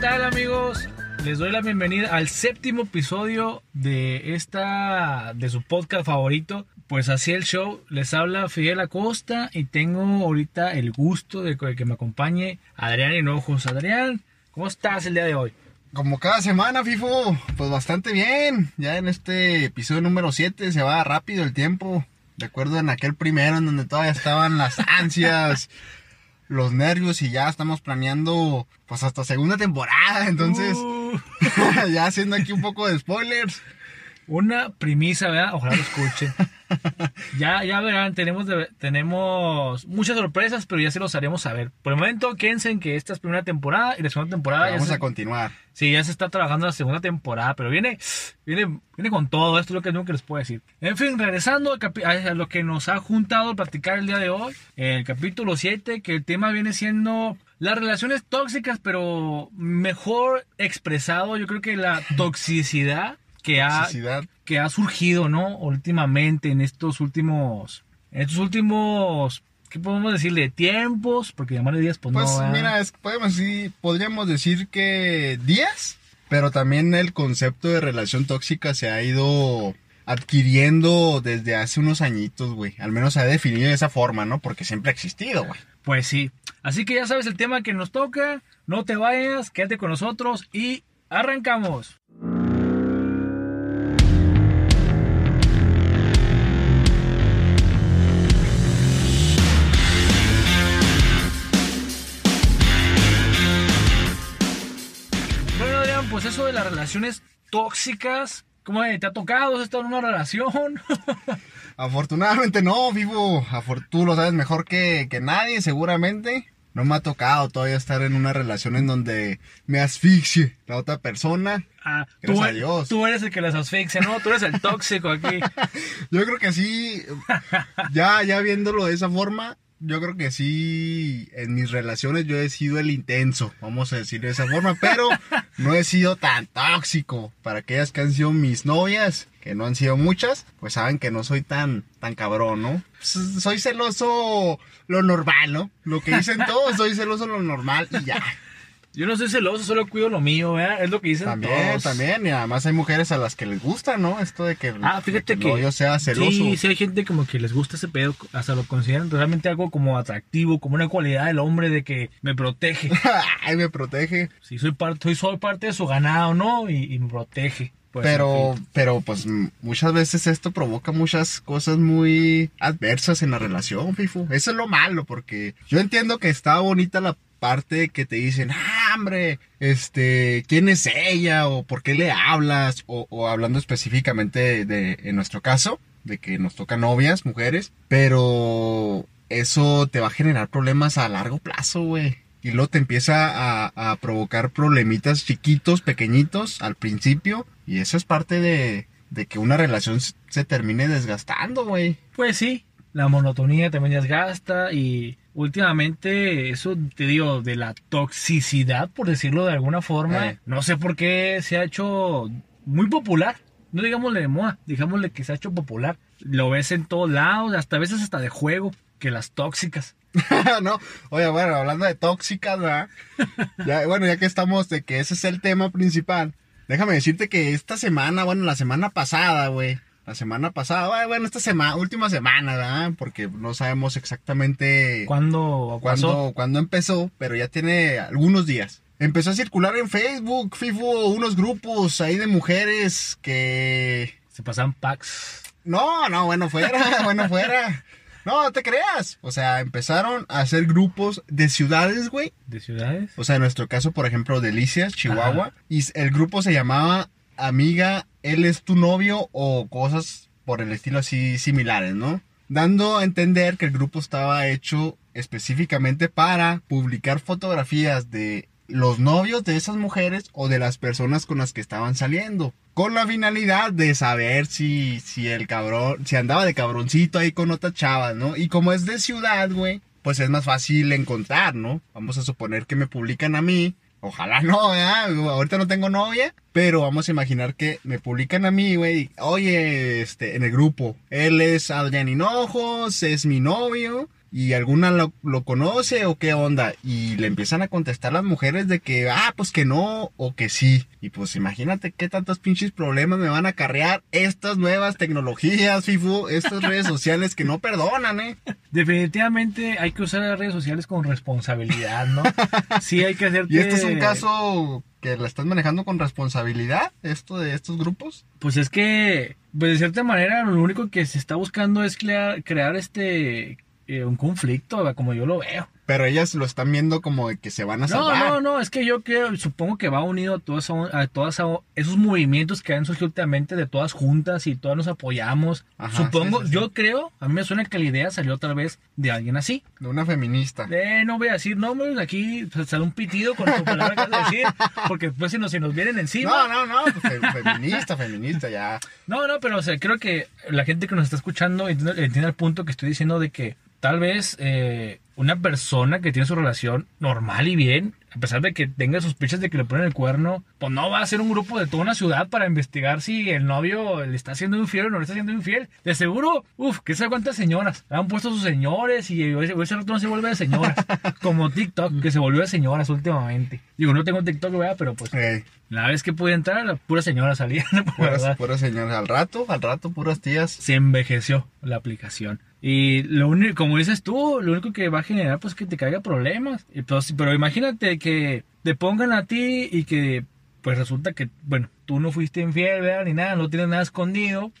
tal amigos? Les doy la bienvenida al séptimo episodio de esta de su podcast favorito. Pues así el show. Les habla Fidel Acosta y tengo ahorita el gusto de que me acompañe Adrián Hinojos. Adrián, ¿cómo estás el día de hoy? Como cada semana, FIFO, pues bastante bien. Ya en este episodio número 7 se va rápido el tiempo. De acuerdo en aquel primero en donde todavía estaban las ansias, los nervios y ya estamos planeando pues hasta segunda temporada. Entonces, Uh, ya haciendo aquí un poco de spoilers. Una premisa, ¿verdad? Ojalá lo escuchen. Ya, ya verán, tenemos, de- tenemos muchas sorpresas, pero ya se los haremos saber. Por el momento, quédense en que esta es primera temporada y la segunda temporada ya Vamos se- a continuar. Sí, ya se está trabajando la segunda temporada, pero viene, viene, viene con todo. Esto es lo que que les puedo decir. En fin, regresando a lo que nos ha juntado a platicar el día de hoy, el capítulo 7, que el tema viene siendo las relaciones tóxicas, pero mejor expresado, yo creo que la toxicidad que ha, que ha surgido, ¿no? Últimamente, en estos últimos, en estos últimos, ¿qué podemos decirle? Tiempos, porque llamarle días, pues, Pues no. mira, es- podemos podríamos decir que días, pero también el concepto de relación tóxica se ha ido adquiriendo desde hace unos añitos, güey. Al menos se ha definido de esa forma, ¿no? Porque siempre ha existido, güey. Pues sí. Así que ya sabes el tema que nos toca. No te vayas, quédate con nosotros y arrancamos. Pues eso de las relaciones tóxicas, ¿cómo te ha tocado? ¿Has estado en una relación? Afortunadamente no, vivo. Tú lo sabes mejor que, que nadie, seguramente. No me ha tocado todavía estar en una relación en donde me asfixie la otra persona. Ah, tú, a Dios. tú eres el que las asfixia, ¿no? Tú eres el tóxico aquí. Yo creo que sí, ya, ya viéndolo de esa forma, yo creo que sí, en mis relaciones yo he sido el intenso, vamos a decir de esa forma, pero no he sido tan tóxico. Para aquellas que han sido mis novias, que no han sido muchas, pues saben que no soy tan, tan cabrón, ¿no? Soy celoso lo normal, ¿no? Lo que dicen todos, soy celoso lo normal y ya. Yo no soy celoso, solo cuido lo mío, ¿verdad? Es lo que dicen También, todos. también, y además hay mujeres a las que les gusta, ¿no? Esto de que, Ah, fíjate de que. yo sea celoso. Sí, sí hay gente como que les gusta ese pedo, hasta lo consideran realmente algo como atractivo, como una cualidad del hombre de que me protege. Ay, me protege. Si soy parte, soy, soy parte de su ganado, ¿no? Y, y me protege. Pues, pero, en fin. pero pues muchas veces esto provoca muchas cosas muy adversas en la relación, Fifu. Eso es lo malo, porque yo entiendo que está bonita la parte que te dicen, ah, hombre, este, ¿quién es ella? O ¿por qué le hablas? O, hablando específicamente de, en nuestro caso, de que nos tocan novias, mujeres, pero eso te va a generar problemas a largo plazo, güey. Y luego te empieza a, provocar problemitas chiquitos, pequeñitos al principio. Y eso es parte de, de que una relación se termine desgastando, güey. Pues sí, la monotonía también desgasta y últimamente eso te digo de la toxicidad, por decirlo de alguna forma, Eh. no sé por qué se ha hecho muy popular. No digámosle de moda, digámosle que se ha hecho popular. Lo ves en todos lados, hasta a veces hasta de juego, que las tóxicas. no, oye, bueno, hablando de tóxicas, ¿verdad? Ya, bueno, ya que estamos de que ese es el tema principal, déjame decirte que esta semana, bueno, la semana pasada, güey, la semana pasada, bueno, esta semana, última semana, ¿verdad? Porque no sabemos exactamente ¿Cuándo cuándo, cuándo empezó, pero ya tiene algunos días. Empezó a circular en Facebook, FIFO, unos grupos ahí de mujeres que... Se pasan packs. No, no, bueno, fuera, bueno, fuera. No, no te creas. O sea, empezaron a hacer grupos de ciudades, güey. ¿De ciudades? O sea, en nuestro caso, por ejemplo, Delicias, Chihuahua. Y el grupo se llamaba Amiga, él es tu novio o cosas por el estilo así similares, ¿no? Dando a entender que el grupo estaba hecho específicamente para publicar fotografías de los novios de esas mujeres o de las personas con las que estaban saliendo. Con la finalidad de saber si, si el cabrón, si andaba de cabroncito ahí con otras chavas, ¿no? Y como es de ciudad, güey, pues es más fácil encontrar, ¿no? Vamos a suponer que me publican a mí. Ojalá no. Ahorita no tengo novia, pero vamos a imaginar que me publican a mí, güey. Oye, este, en el grupo, él es Adrián Hinojos, es mi novio. ¿Y alguna lo, lo conoce o qué onda? Y le empiezan a contestar las mujeres de que, ah, pues que no o que sí. Y pues imagínate qué tantos pinches problemas me van a acarrear estas nuevas tecnologías, FIFU, estas redes sociales que no perdonan, ¿eh? Definitivamente hay que usar las redes sociales con responsabilidad, ¿no? Sí hay que hacer ¿Y este es un caso que la estás manejando con responsabilidad, esto de estos grupos? Pues es que, pues de cierta manera, lo único que se está buscando es crear, crear este eh, un conflicto, como yo lo veo. Pero ellas lo están viendo como de que se van a salvar. No, no, no, es que yo creo, supongo que va unido a todos, a esos movimientos que han surgido últimamente de todas juntas y todas nos apoyamos. supongo, yo creo, a mí me suena que la idea salió otra vez de alguien así. De una feminista. Eh, no voy a decir nombres, aquí sale un pitido con tu palabra que vas a decir, porque después si nos, si nos vienen encima. No, no, no, pues, feminista, feminista, ya. No, no, pero o sea, creo que la gente que nos está escuchando entiende, entiende el punto que estoy diciendo de que tal vez eh, una persona que tiene su relación normal y bien, a pesar de que tenga sospechas de que le ponen el cuerno, pues no va a ser un grupo de toda una ciudad para investigar si el novio le está haciendo infiel o no le está haciendo infiel. De seguro, uff, que sabe cuántas señoras han puesto sus señores y ese, rato no se vuelve de señoras. como TikTok, que se volvió de señoras últimamente. Digo, no tengo TikTok, ¿verdad? Pero pues la vez que pude entrar, la pura señora salía. Puras, puras señoras. Al rato, al rato, puras tías. Se envejeció la aplicación. Y lo único, como dices tú, lo único que va a generar pues que te caiga problemas. Pues, pero imagínate que te pongan a ti y que pues resulta que, bueno, tú no fuiste infiel, ¿verdad? Ni nada, no tienes nada escondido.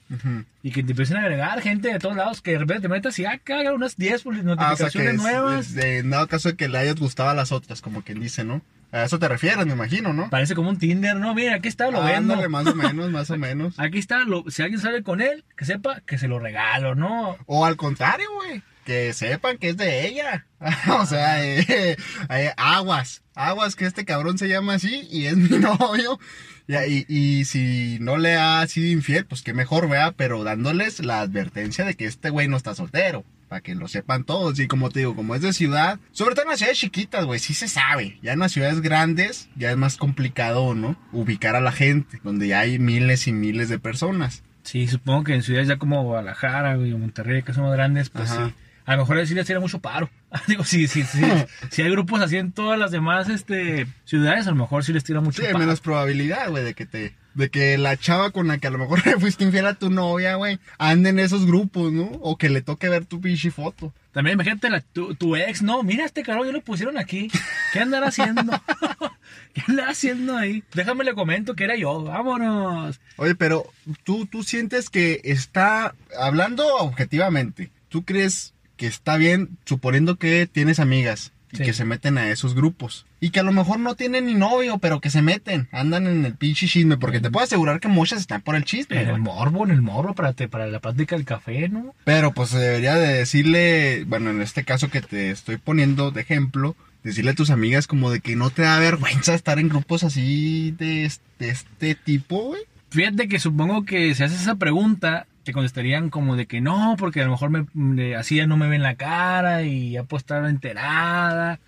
Y que te empiecen a agregar gente de todos lados, que de repente te metas y ah, caga unas 10 notificaciones ah, nuevas. de, dado caso de que le hayas gustado a las otras, como quien dice, ¿no? A eso te refieres, me imagino, ¿no? Parece como un Tinder, ¿no? Mira, aquí está, lo vendo. más o menos, más o menos. Aquí está, lo, si alguien sale con él, que sepa que se lo regalo, ¿no? O al contrario, güey, que sepan que es de ella. o sea, eh, eh, aguas, aguas que este cabrón se llama así y es mi novio. Y, y, si no le ha sido infiel, pues qué mejor, vea, pero dándoles la advertencia de que este güey no está soltero para que lo sepan todos. Y como te digo, como es de ciudad, sobre todo en las ciudades chiquitas, güey, sí se sabe. Ya en las ciudades grandes ya es más complicado, ¿no? Ubicar a la gente, donde ya hay miles y miles de personas. Sí, supongo que en ciudades ya como Guadalajara, güey, o Monterrey, que son más grandes, pues sí. A lo mejor decir les mucho paro. Digo, sí, sí, sí. si hay grupos así en todas las demás este, ciudades, a lo mejor sí les tira mucho sí, paro. menos probabilidad, güey, de que te de que la chava con la que a lo mejor le fuiste infiel a tu novia, güey, ande en esos grupos, ¿no? O que le toque ver tu pinche foto. También imagínate la, tu, ex, no, mira este cabrón, yo lo pusieron aquí. ¿Qué andará haciendo? ¿Qué andará haciendo ahí? Déjame le comento que era yo, vámonos. Oye, pero tú, tú sientes que está, hablando objetivamente, ¿tú crees que está bien, suponiendo que tienes amigas, y que se meten a esos grupos. Y que a lo mejor no tienen ni novio, pero que se meten, andan en el pinche chisme, porque te puedo asegurar que muchas están por el chisme. En el morbo, en el morbo, para, para la práctica del café, ¿no? Pero pues se debería de decirle, bueno, en este caso que te estoy poniendo de ejemplo, decirle a tus amigas como de que no te da vergüenza estar en grupos así de, de este tipo, güey. Fíjate que supongo que si haces esa pregunta, te contestarían como de que no, porque a lo mejor me, así ya no me ven la cara y ya puedo estar enterada.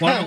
O a,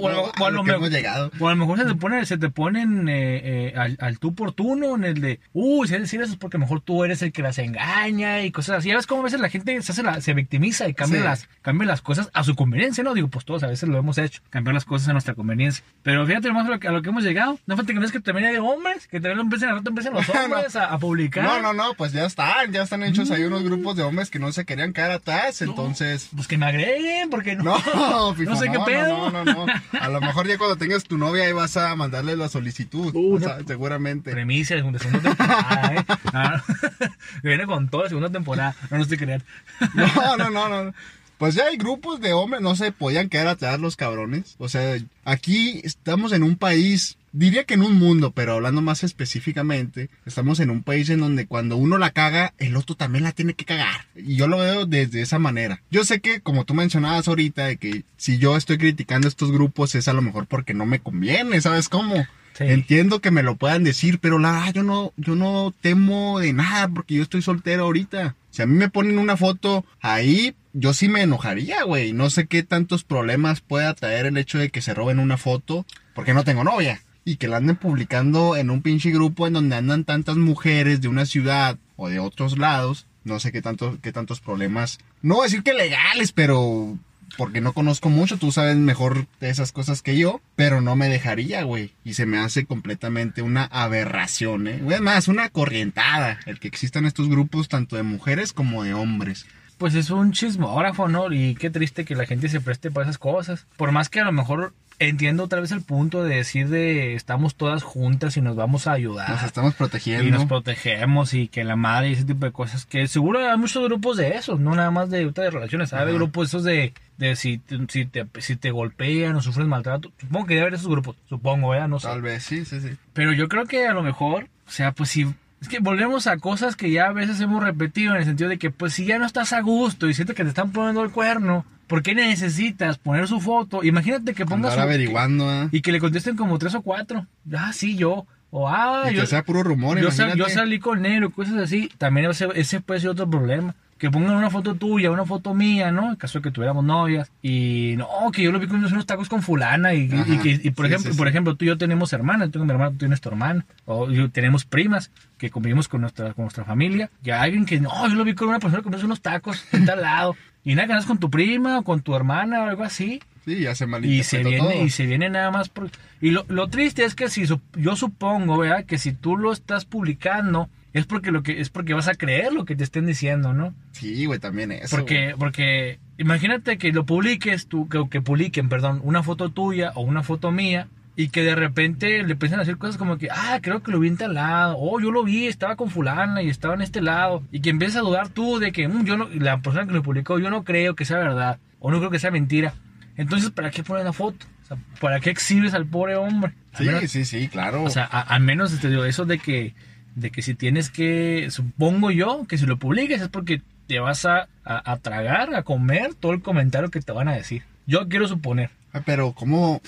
lo, mejor se te, pone, se te ponen eh, eh, al, tú por tú, ¿no? En el de, uy, si es decir eso es porque mejor tú eres el que las engaña y cosas así. Ya ves cómo a veces la gente se, hace se victimiza y cambia, las, cambia las cosas a su conveniencia, ¿no? Digo, pues todos a veces lo hemos hecho, cambiar las cosas a nuestra conveniencia. Pero fíjate más a lo que, a lo que hemos llegado. No falta que no es que también hay de hombres, que también lo empiecen a rato empiecen los hombres a, publicar. No, no, no, pues ya están, ya están hechos hay unos grupos de hombres que no se querían caer atrás, entonces... Pues que me agreguen, porque no... No, no sé qué pedo. No, no, no, A lo mejor ya cuando tengas tu novia ahí vas a mandarle la solicitud, uh, seguramente. Premisa de segunda temporada, ¿eh? Ah, viene con toda la segunda temporada, no, no estoy creando. No, no, no, no. Pues ya hay grupos de hombres, no se podían quedar atrás los cabrones. O sea, aquí estamos en un país, diría que en un mundo, pero hablando más específicamente, estamos en un país en donde cuando uno la caga, el otro también la tiene que cagar. Y yo lo veo desde esa manera. Yo sé que, como tú mencionabas ahorita, de que si yo estoy criticando estos grupos es a lo mejor porque no me conviene, ¿sabes cómo? Entiendo que me lo puedan decir, pero la yo no, yo no temo de nada porque yo estoy soltero ahorita. Si a mí me ponen una foto ahí, yo sí me enojaría, güey. No sé qué tantos problemas pueda traer el hecho de que se roben una foto porque no tengo novia. Y que la anden publicando en un pinche grupo en donde andan tantas mujeres de una ciudad o de otros lados. No sé qué, qué tantos problemas. No decir que legales, pero porque no conozco mucho, tú sabes mejor de esas cosas que yo, pero no me dejaría, güey. Y se me hace completamente una aberración, ¿eh? Güey, más, una corrientada el que existan estos grupos tanto de mujeres como de hombres. Pues es un chismógrafo, ¿no? Y qué triste que la gente se preste para esas cosas. Por más que a lo mejor entiendo otra vez el punto de decir de estamos todas juntas y nos vamos a ayudar. Nos estamos protegiendo. Y nos protegemos y que la madre y ese tipo de cosas. Que seguro hay muchos grupos de esos, no nada más de, de relaciones. Hay grupos esos de, de si, si, te, si te golpean o sufres maltrato. Supongo que debe haber esos grupos, supongo, ¿verdad? No sé. Tal vez, sí, sí, sí. Pero yo creo que a lo mejor, o sea, pues si es que volvemos a cosas que ya a veces hemos repetido en el sentido de que, pues, si ya no estás a gusto y sientes que te están poniendo el cuerno, ¿por qué necesitas poner su foto? Imagínate que pongas. Andar averiguando, ¿eh? Y que le contesten como tres o cuatro. Ah, sí, yo. O, ah, Y yo. que sea puro rumor, yo, sal- yo salí con él o cosas así. También ese, ese puede ser otro problema. Que pongan una foto tuya, una foto mía, ¿no? En caso de que tuviéramos novias. Y no, que yo lo vi comiendo unos tacos con fulana. Y, y Ajá. que, y por Sí, ejemplo, sí, por sí. ejemplo, tú y yo tenemos hermanas. Tengo mi hermana, tú tienes tu hermana. O yo, tenemos primas que convivimos con nuestra, con nuestra familia. Y alguien que, no, yo lo vi con una persona comiendo unos tacos en tal lado. Y nada, que andas con tu prima o con tu hermana o algo así. Sí, ya se Y se viene, todo. y se viene nada más por... Y lo, lo triste es que si yo supongo, ¿verdad? Que si tú lo estás publicando, es porque lo que es porque vas a creer lo que te estén diciendo, ¿no? Sí, güey, también eso. Porque, porque imagínate que lo publiques, tú, que, que publiquen, perdón, una foto tuya o una foto mía, y que de repente le empiezan a hacer cosas como que, ah, creo que lo vi en tal lado, oh, yo lo vi, estaba con fulana y estaba en este lado, y que empieces a dudar tú de que, "Mm, yo no, la persona que lo publicó, yo no creo que sea verdad, o no creo que sea mentira. Entonces, ¿para qué pones la foto? O sea, ¿para qué exhibes al pobre hombre? Al Sí, menos- sí, sí, claro. o sea, al menos te digo eso de que, de que si tienes que, supongo yo, que si lo publiques es porque te vas a, a- a tragar, a comer todo el comentario que te van a decir. Yo quiero suponer. Ah, Pero cómo,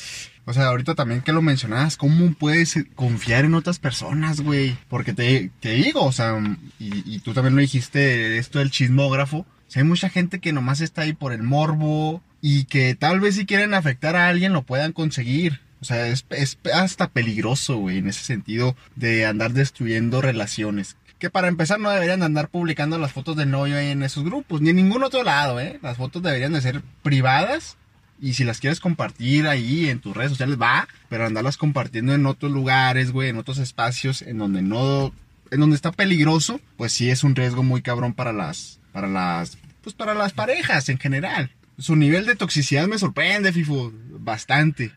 o sea, ahorita también que lo mencionabas, ¿cómo puedes confiar en otras personas, güey? Porque te, te digo, o sea, y, y tú también lo dijiste, esto del chismógrafo, o sea, hay mucha gente que nomás está ahí por el morbo y que tal vez si quieren afectar a alguien lo puedan conseguir. O sea, es, es hasta peligroso, güey, en ese sentido de andar destruyendo relaciones. Que para empezar no deberían andar publicando las fotos del novio ahí en esos grupos, ni en ningún otro lado, ¿eh? Las fotos deberían de ser privadas y si las quieres compartir ahí en tus redes sociales, va, pero andarlas compartiendo en otros lugares, güey, en otros espacios en donde no, en donde está peligroso, pues sí es un riesgo muy cabrón para las, para las, pues para las parejas en general. Su nivel de toxicidad me sorprende, Fifo, bastante.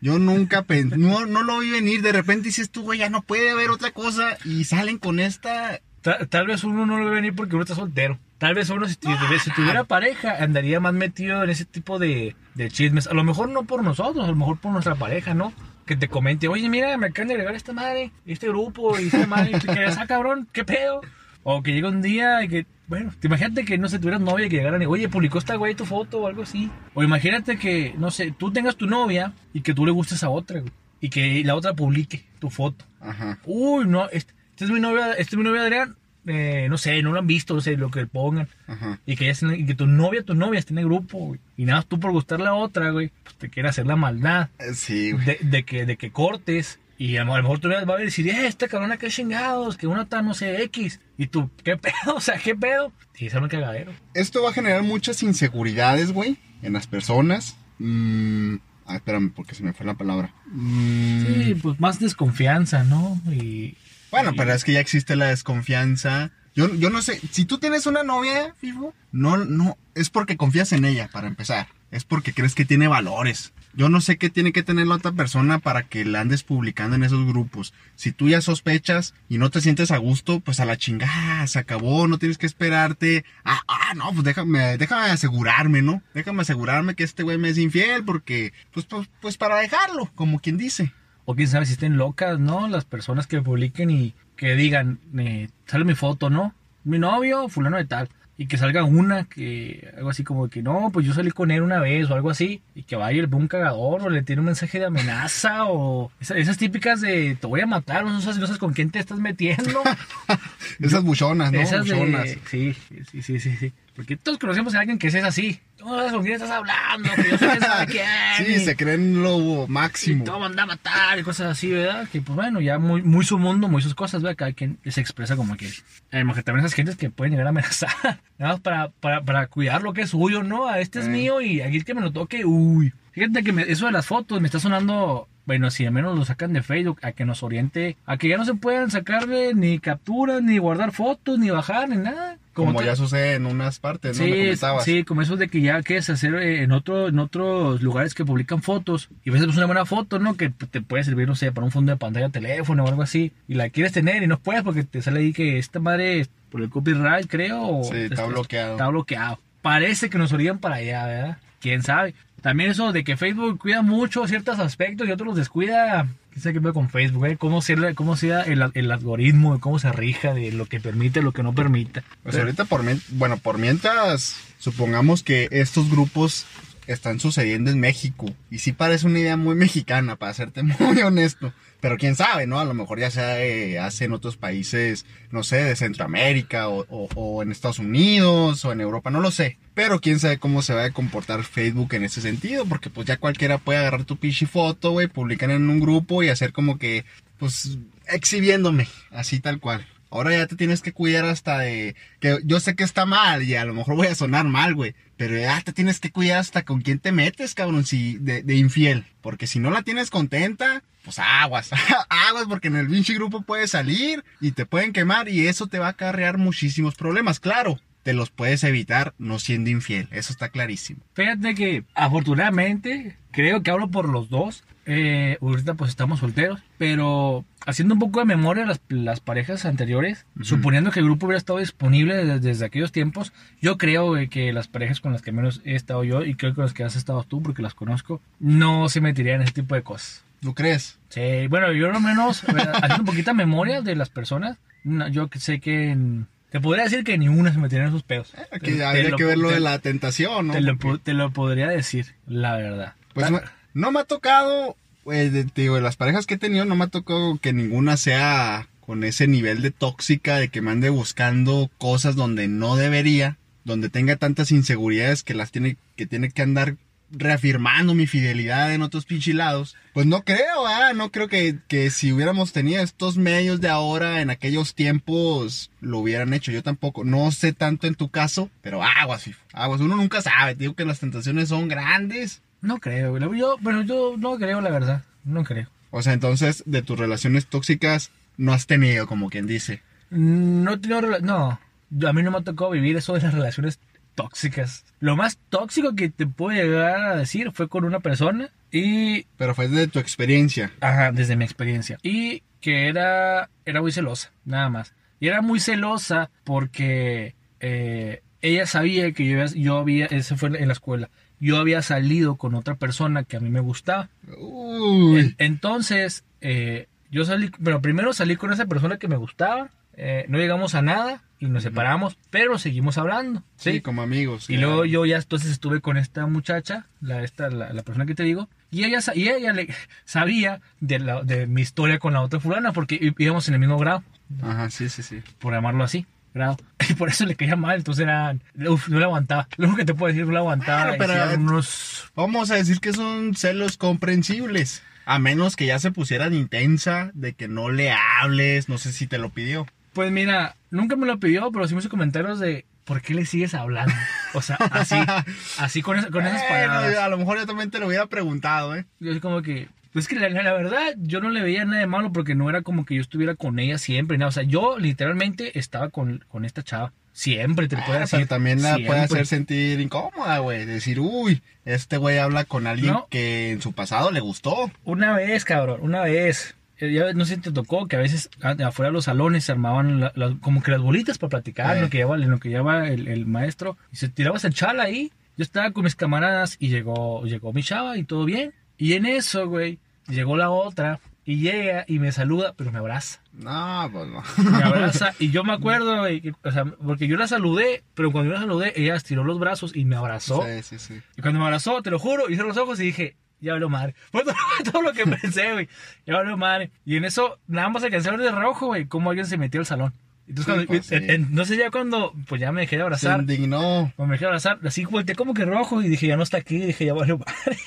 Yo nunca pensé, no, no lo vi venir, de repente dices tú, güey, ya no puede haber otra cosa y salen con esta... Ta- tal vez uno no lo ve venir porque uno está soltero. Tal vez uno, si, tuviera- si tuviera pareja, andaría más metido en ese tipo de, de chismes. A lo mejor no por nosotros, a lo mejor por nuestra pareja, ¿no? Que te comente, oye, mira, me acaban de agregar esta madre, este grupo, y esta madre, que ah, cabrón, ¿qué pedo? O que llega un día y que, bueno, te imagínate que, no sé, tuvieras novia y que llegaran y, oye, publicó esta güey tu foto o algo así. O imagínate que, no sé, tú tengas tu novia y que tú le gustes a otra, güey. Y que la otra publique tu foto. Ajá. Uy, no, este, este es mi novia, este es mi novia Adrián. Eh, no sé, no lo han visto, no sé, lo que pongan. Ajá. Y que, ella y que tu novia, tu novia esté en el grupo, güey. Y nada más tú por gustarle a otra, güey, pues te quiere hacer la maldad Eh, Sí, güey. de, de que, de que cortes. Y a lo a lo mejor tú vas a decir, eh, esta cabrona que chingados, que una está, no sé, X. Y tú, ¿qué pedo? O sea, ¿qué pedo? Y es un cagadero. Esto va a generar muchas inseguridades, güey, en las personas. Mm, ah, espérame, porque se me fue la palabra. Mm, Sí, pues más desconfianza, ¿no? Y. Bueno, pero es que ya existe la desconfianza. Yo, yo no sé, si tú tienes una novia, Fifu, no, no, es porque confías en ella, para empezar. Es porque crees que tiene valores. Yo no sé qué tiene que tener la otra persona para que la andes publicando en esos grupos. Si tú ya sospechas y no te sientes a gusto, pues a la chingada, se acabó, no tienes que esperarte. Ah, ah, no, pues déjame, déjame asegurarme, ¿no? Déjame asegurarme que este güey me es infiel porque, pues, pues, pues para dejarlo, como quien dice. O quién sabe si estén locas, ¿no? Las personas que publiquen y que digan, eh, sale mi foto, ¿no? Mi novio, fulano de tal. Y que salga una que, algo así como que, no, pues yo salí con él una vez o algo así. Y que vaya y le ponga un cagador o le tiene un mensaje de amenaza o esa- esas, típicas de te voy a matar, no sabes, no sabes con quién te estás metiendo. Esas buchonas, ¿no? Esas de- Buchonas. Sí, sí, sí, sí, sí. Porque todos conocemos a alguien que es así. sabes con quién estás hablando, que yo sé quién. Sí, y- se creen lo y máximo. todo manda a matar y cosas así, ¿verdad? Que pues bueno, ya muy, muy su mundo, muy sus cosas, ¿verdad? Cada quien se expresa como quiere. Además que también esas gentes que pueden llegar a amenazar, nada más para, para, para cuidar lo que es suyo, ¿no? A este es Eh. mío y aquí el que me lo toque, uy. Fíjate que me- eso de las fotos me está sonando, bueno, si al menos lo sacan de Facebook, a que nos oriente, a que ya no se puedan sacarle ni capturas, ni guardar fotos, ni bajar, ni nada. Como, ya sucede en unas partes, ¿no? Sí, sí, como eso de que ya quieres hacer eh, en otro, en otros lugares que publican fotos y ves pues, una buena foto, ¿no? Que te puede servir, no sé, para un fondo de pantalla de teléfono o algo así y la quieres tener y no puedes porque te sale ahí que esta madre por el copyright, creo, Sí, está bloqueado. Está bloqueado. Parece que nos orían para allá, ¿verdad? ¿Quién sabe? También eso de que Facebook cuida mucho ciertos aspectos y otros los descuida. ¿Qué sé qué pasa con Facebook? eh? ¿Cómo sea, cómo sea el, el algoritmo? ¿Cómo se rija de lo que permite, lo que no permite? Pues ahorita por bueno, por mientras supongamos que estos grupos están sucediendo en México y sí parece una idea muy mexicana para serte muy honesto, pero quién sabe, ¿no? A lo mejor ya se eh, hace en otros países, no sé, de Centroamérica o, en Estados Unidos o en Europa, no lo sé, pero quién sabe cómo se va a comportar Facebook en ese sentido, porque pues ya cualquiera puede agarrar tu pichi foto, güey, publicar en un grupo y hacer como que, pues, exhibiéndome, así tal cual. Ahora ya te tienes que cuidar hasta de que yo sé que está mal y a lo mejor voy a sonar mal, güey, pero ya te tienes que cuidar hasta con quién te metes, cabrón, si de, de infiel, porque si no la tienes contenta, pues aguas, aguas porque en el pinche grupo puedes salir y te pueden quemar y eso te va a acarrear muchísimos problemas, claro. Te los puedes evitar no siendo infiel, eso está clarísimo. Fíjate que afortunadamente, creo que hablo por los dos. Eh, ahorita pues estamos solteros, pero haciendo un poco de memoria las, las parejas anteriores, Ujú. suponiendo que el grupo hubiera estado disponible desde, desde aquellos tiempos, yo creo eh, que las parejas con las que menos he estado yo y creo que con las que has estado tú, porque las conozco, no se meterían en ese tipo de cosas. ¿Tú crees? Sí, bueno, yo al menos, eh, haciendo un poquito de memoria de las personas, no, yo sé que en- te podría decir que ni una se metería en esos pedos. Que Te- habría te que ver lo te- de la tentación, ¿no? te lo, te lo podría decir, la verdad. Pues no, no me ha tocado, eh, de, digo, de las parejas que he tenido, no me ha tocado que ninguna sea con ese nivel de tóxica, de que me ande buscando cosas donde no debería, donde tenga tantas inseguridades que las tiene, que tiene que andar reafirmando mi fidelidad en otros pinchilados. Pues no creo, ah, no creo que, que si hubiéramos tenido estos medios de ahora en aquellos tiempos lo hubieran hecho. Yo tampoco, no sé tanto en tu caso, pero aguas, aguas, uno nunca sabe, digo que las tentaciones son grandes. No creo, güey. yo, bueno, yo no creo la verdad, no creo. O sea, entonces, de tus relaciones tóxicas no has tenido, como quien dice. No tengo rela- no, yo- a mí no me ha tocado vivir eso de las relaciones tóxicas. Lo más tóxico que te puedo llegar a decir fue con una persona y Pero fue de tu experiencia. Ajá, desde mi experiencia. Y que era, era muy celosa, nada más. Y era muy celosa porque eh, ella sabía que yo había, yo había, eso fue en la escuela, yo había salido con otra persona que a mí me gustaba. Uy. Entonces, eh, yo salí, pero primero salí con esa persona que me gustaba, eh, no llegamos a nada y nos separamos, pero seguimos hablando. Sí, ¿sí? como amigos. Y luego yo ya entonces estuve con esta muchacha, la, esta, la, la persona que te digo, y ella, y ella le, sabía de, la, de mi historia con la otra fulana porque íbamos en el mismo grado, Ajá, sí, sí, sí. por llamarlo así, grado. Y por eso le caía mal, entonces era, uf, no le aguantaba. Lo único que te puedo decir, no le aguantaba. Bueno, pero- eran unos... Vamos a decir que son celos comprensibles. A menos que ya se pusieran intensa, de que no le hables, no sé si te lo pidió. Pues mira, nunca me lo pidió, pero sí me hizo comentarios de, ¿por qué le sigues hablando? O sea, así, así con, con esas palabras. a lo mejor yo también te lo hubiera preguntado, ¿eh? Yo así como que, pues que la, verdad, yo no le veía nada de malo porque no era como que yo estuviera con ella siempre, nada. O sea, yo literalmente estaba con, con esta chava. Siempre te Ah, decir. pero también la puede siempre. hacer sentir incómoda, güey. Decir, uy, este güey habla con alguien No. que en su pasado le gustó. Una vez, cabrón, una vez. Eh, Ya no sé si te tocó que a veces afuera de los salones se armaban la- como que las bolitas para platicar, Eh. lo que llevaba, lo que llevaba el, el maestro. Y se tiraba esa chala ahí. Yo estaba con mis camaradas y llegó, llegó mi chava y todo bien. Y en eso, güey, llegó la otra y llega y me saluda, pero me abraza. No, pues no. me abraza y yo me acuerdo, güey, o sea, porque yo la saludé, pero cuando yo la saludé, ella estiró los brazos y me abrazó. Sí, sí, sí. Y cuando me abrazó, te lo juro, hice los ojos y dije, ya habló madre. Fue todo, todo lo que pensé, güey. Ya habló madre. Y en eso, nada más alcancé a ver de rojo, güey, cómo alguien se metió al salón. Entonces, Sí, cuando, pues, en- sí. en- no sé, ya cuando, pues ya me dejé de Se abrazar. indignó. Cuando me dejé de abrazar, así volteé como que rojo y dije, ya no está aquí. Y dije, ya valió madre.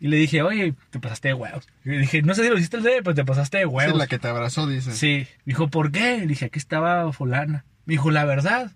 Y le dije, oye, te pasaste de huevos. Y le dije, no sé si lo hiciste el pero te pasaste de huevos. la que te abrazó, dice. Sí. Me dijo, ¿por qué? Le dije, aquí estaba fulana. Me dijo, la verdad,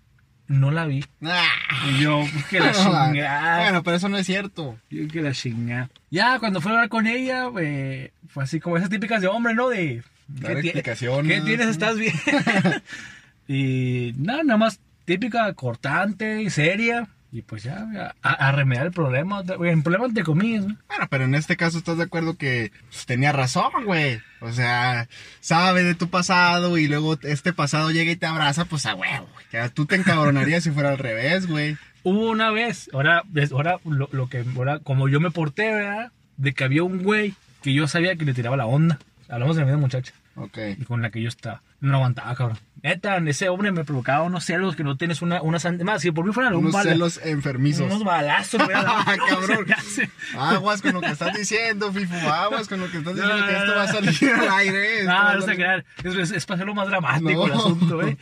no la vi. Ah. Y yo, pues que la chingada. Bueno, pero eso no es cierto. Yo que la chingada. Ya, cuando fui a hablar con ella, eh, fue así como esas típicas de hombre, ¿no? De. Dar explicaciones. ¿Qué tienes? ¿Estás bien? y nada, nada más típica, cortante y seria. Y pues ya, a, a remediar el problema. El problema entre comillas, ¿no? Bueno, pero en este caso estás de acuerdo que pues, tenía razón, güey. O sea, sabe de tu pasado y luego este pasado llega y te abraza, pues a huevo. güey. Ya tú te encabronarías si fuera al revés, güey. Hubo una vez, ahora, ahora lo, lo que, ahora, como yo me porté, ¿verdad? De que había un güey que yo sabía que le tiraba la onda. Hablamos de la misma muchacha. Ok. y con la que yo estaba. No aguantaba, cabrón. Neta, ese hombre me provocaba unos celos que no tienes una, una Más, si por mí fueran un Unos bala- celos enfermizos. unos balazos. Ah, cabrón. Aguas con lo que estás diciendo, Fifu. Aguas con lo que estás No, diciendo, que esto va a salir al aire. esto No, no se crean. Es, es, es para hacerlo más dramático el asunto, güey.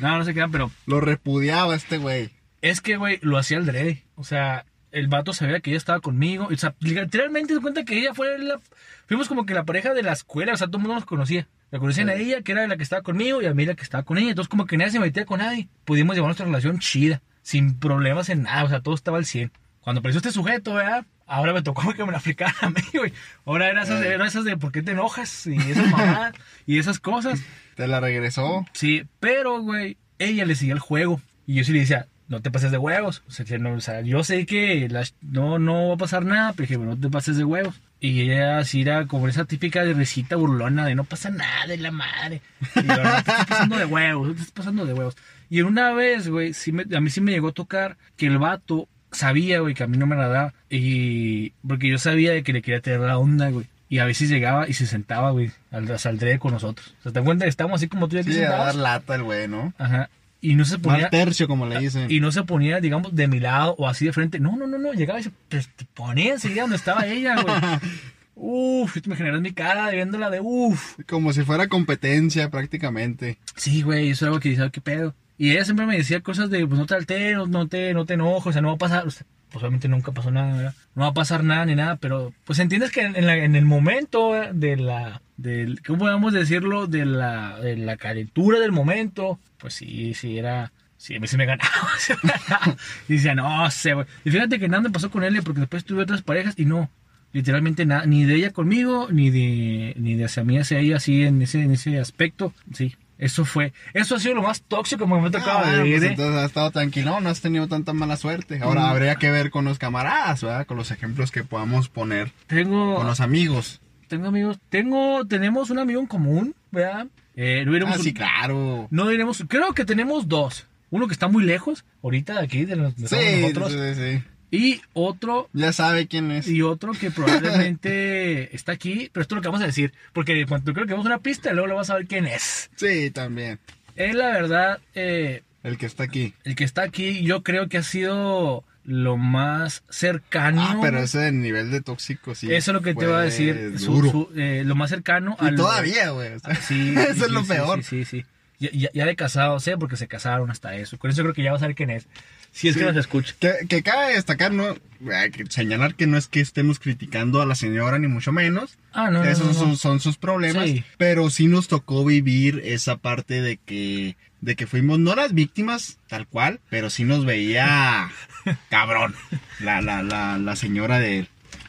No, no se crean, pero Lo repudiaba este güey. es que, güey, lo hacía al drede. O sea, el vato sabía que ella estaba conmigo. O sea, literalmente se cuenta que ella fue la. Fuimos como que la pareja de la escuela. O sea, todo el mundo nos conocía. La conocían a ella, que era la que estaba conmigo, y a mí la que estaba con ella. Entonces, como que nadie se metía con nadie. Pudimos llevar nuestra relación chida, sin problemas en nada. O sea, todo estaba al 100. Cuando apareció este sujeto, ¿verdad? Ahora me tocó que me la aplicaran a mí, güey. Ahora eran esas, Eh. eran esas de por qué te enojas y esas mamadas y esas cosas. Te la regresó. Sí, pero, güey, ella le seguía el juego. Y yo sí le decía, no te pases de huevos. O sea, no, o sea, yo sé que las- no, no va a pasar nada, pero dije, bueno, no te pases de huevos. Y ella así era como esa típica de risita burlona de no pasa nada de la madre. Y yo, no te estás pasando de huevos, no te estás pasando de huevos. Y una vez, güey, sí me- a mí sí me llegó a tocar que el vato sabía, güey, que a mí no me agradaba. Y porque yo sabía de que le quería tener la onda, güey. Y a veces llegaba y se sentaba, güey, al saldré con nosotros. O sea, te cuenta que estábamos así como tú y aquí Sí, a sentados. dar lata el güey, ¿no? Ajá. Y no se ponía. Mal tercio, como le dicen. Y no se ponía, digamos, de mi lado o así de frente. No, no, no, no. Llegaba y se pues, ponía enseguida donde estaba ella, güey. Uf, me generas mi cara de viéndola de uf. Como si fuera competencia prácticamente. Sí, güey, eso es algo que dice, ¿qué pedo? Y ella siempre me decía cosas de, pues no te alteres, no te, no te enojes, o sea, no va a pasar. O sea, pues obviamente nunca pasó nada. No va a pasar nada ni nada, pero pues entiendes que en, la- el momento de la, del, ¿cómo podemos decirlo? De la, de la calentura del momento, pues sí, sí, era, sí, a mí se me ganaba. se me ganaba. y decía, no sé. Y fíjate que nada me pasó con él, porque después tuve otras parejas y no, literalmente nada, ni de ella conmigo, ni de, ni de hacia mí hacia ella, así en ese, en ese aspecto, sí. Eso fue, eso ha sido lo más tóxico que me ha tocado Ah, bueno, vivir, pues ¿eh? entonces has estado tranquilo, no has tenido tanta mala suerte. Ahora Mm. habría que ver con los camaradas, ¿verdad? Con los ejemplos que podamos poner Tengo, con los amigos. tengo amigos, tengo, tenemos un amigo en común, ¿verdad? Eh, no Ah, sí, claro. no diremos, creo que tenemos dos. Uno que está muy lejos, ahorita de aquí, de los- de Sí, nosotros. sí, sí. Y otro, Ya sabe quién es. y otro que probablemente está aquí, pero esto es lo que vamos a decir. Porque cuando creo que vamos a una pista, luego lo vas a ver quién es. Sí, también. Él, la verdad, eh, El que está aquí. el que está aquí, yo creo que ha sido lo más cercano. Ah, pero ese nivel de tóxico, sí. Eso es lo que te iba a decir. su- eh, lo más cercano y al- todavía, güey. o sea, Sí, eso sí, es lo sí, peor. Sí, sí, sí. Ya, ya, de casado, sé, porque se casaron hasta eso. Con eso creo que ya vas a ver quién es. Si es Sí. que nos escucha. Que, que cabe destacar, no, hay que señalar que no es que estemos criticando a la señora, ni mucho menos. Ah, no, no, Esos no, no. Son, son sus problemas. Sí. Pero sí nos tocó vivir esa parte de que, de que fuimos, no las víctimas, tal cual, pero sí nos veía cabrón la, la, la, la señora de él.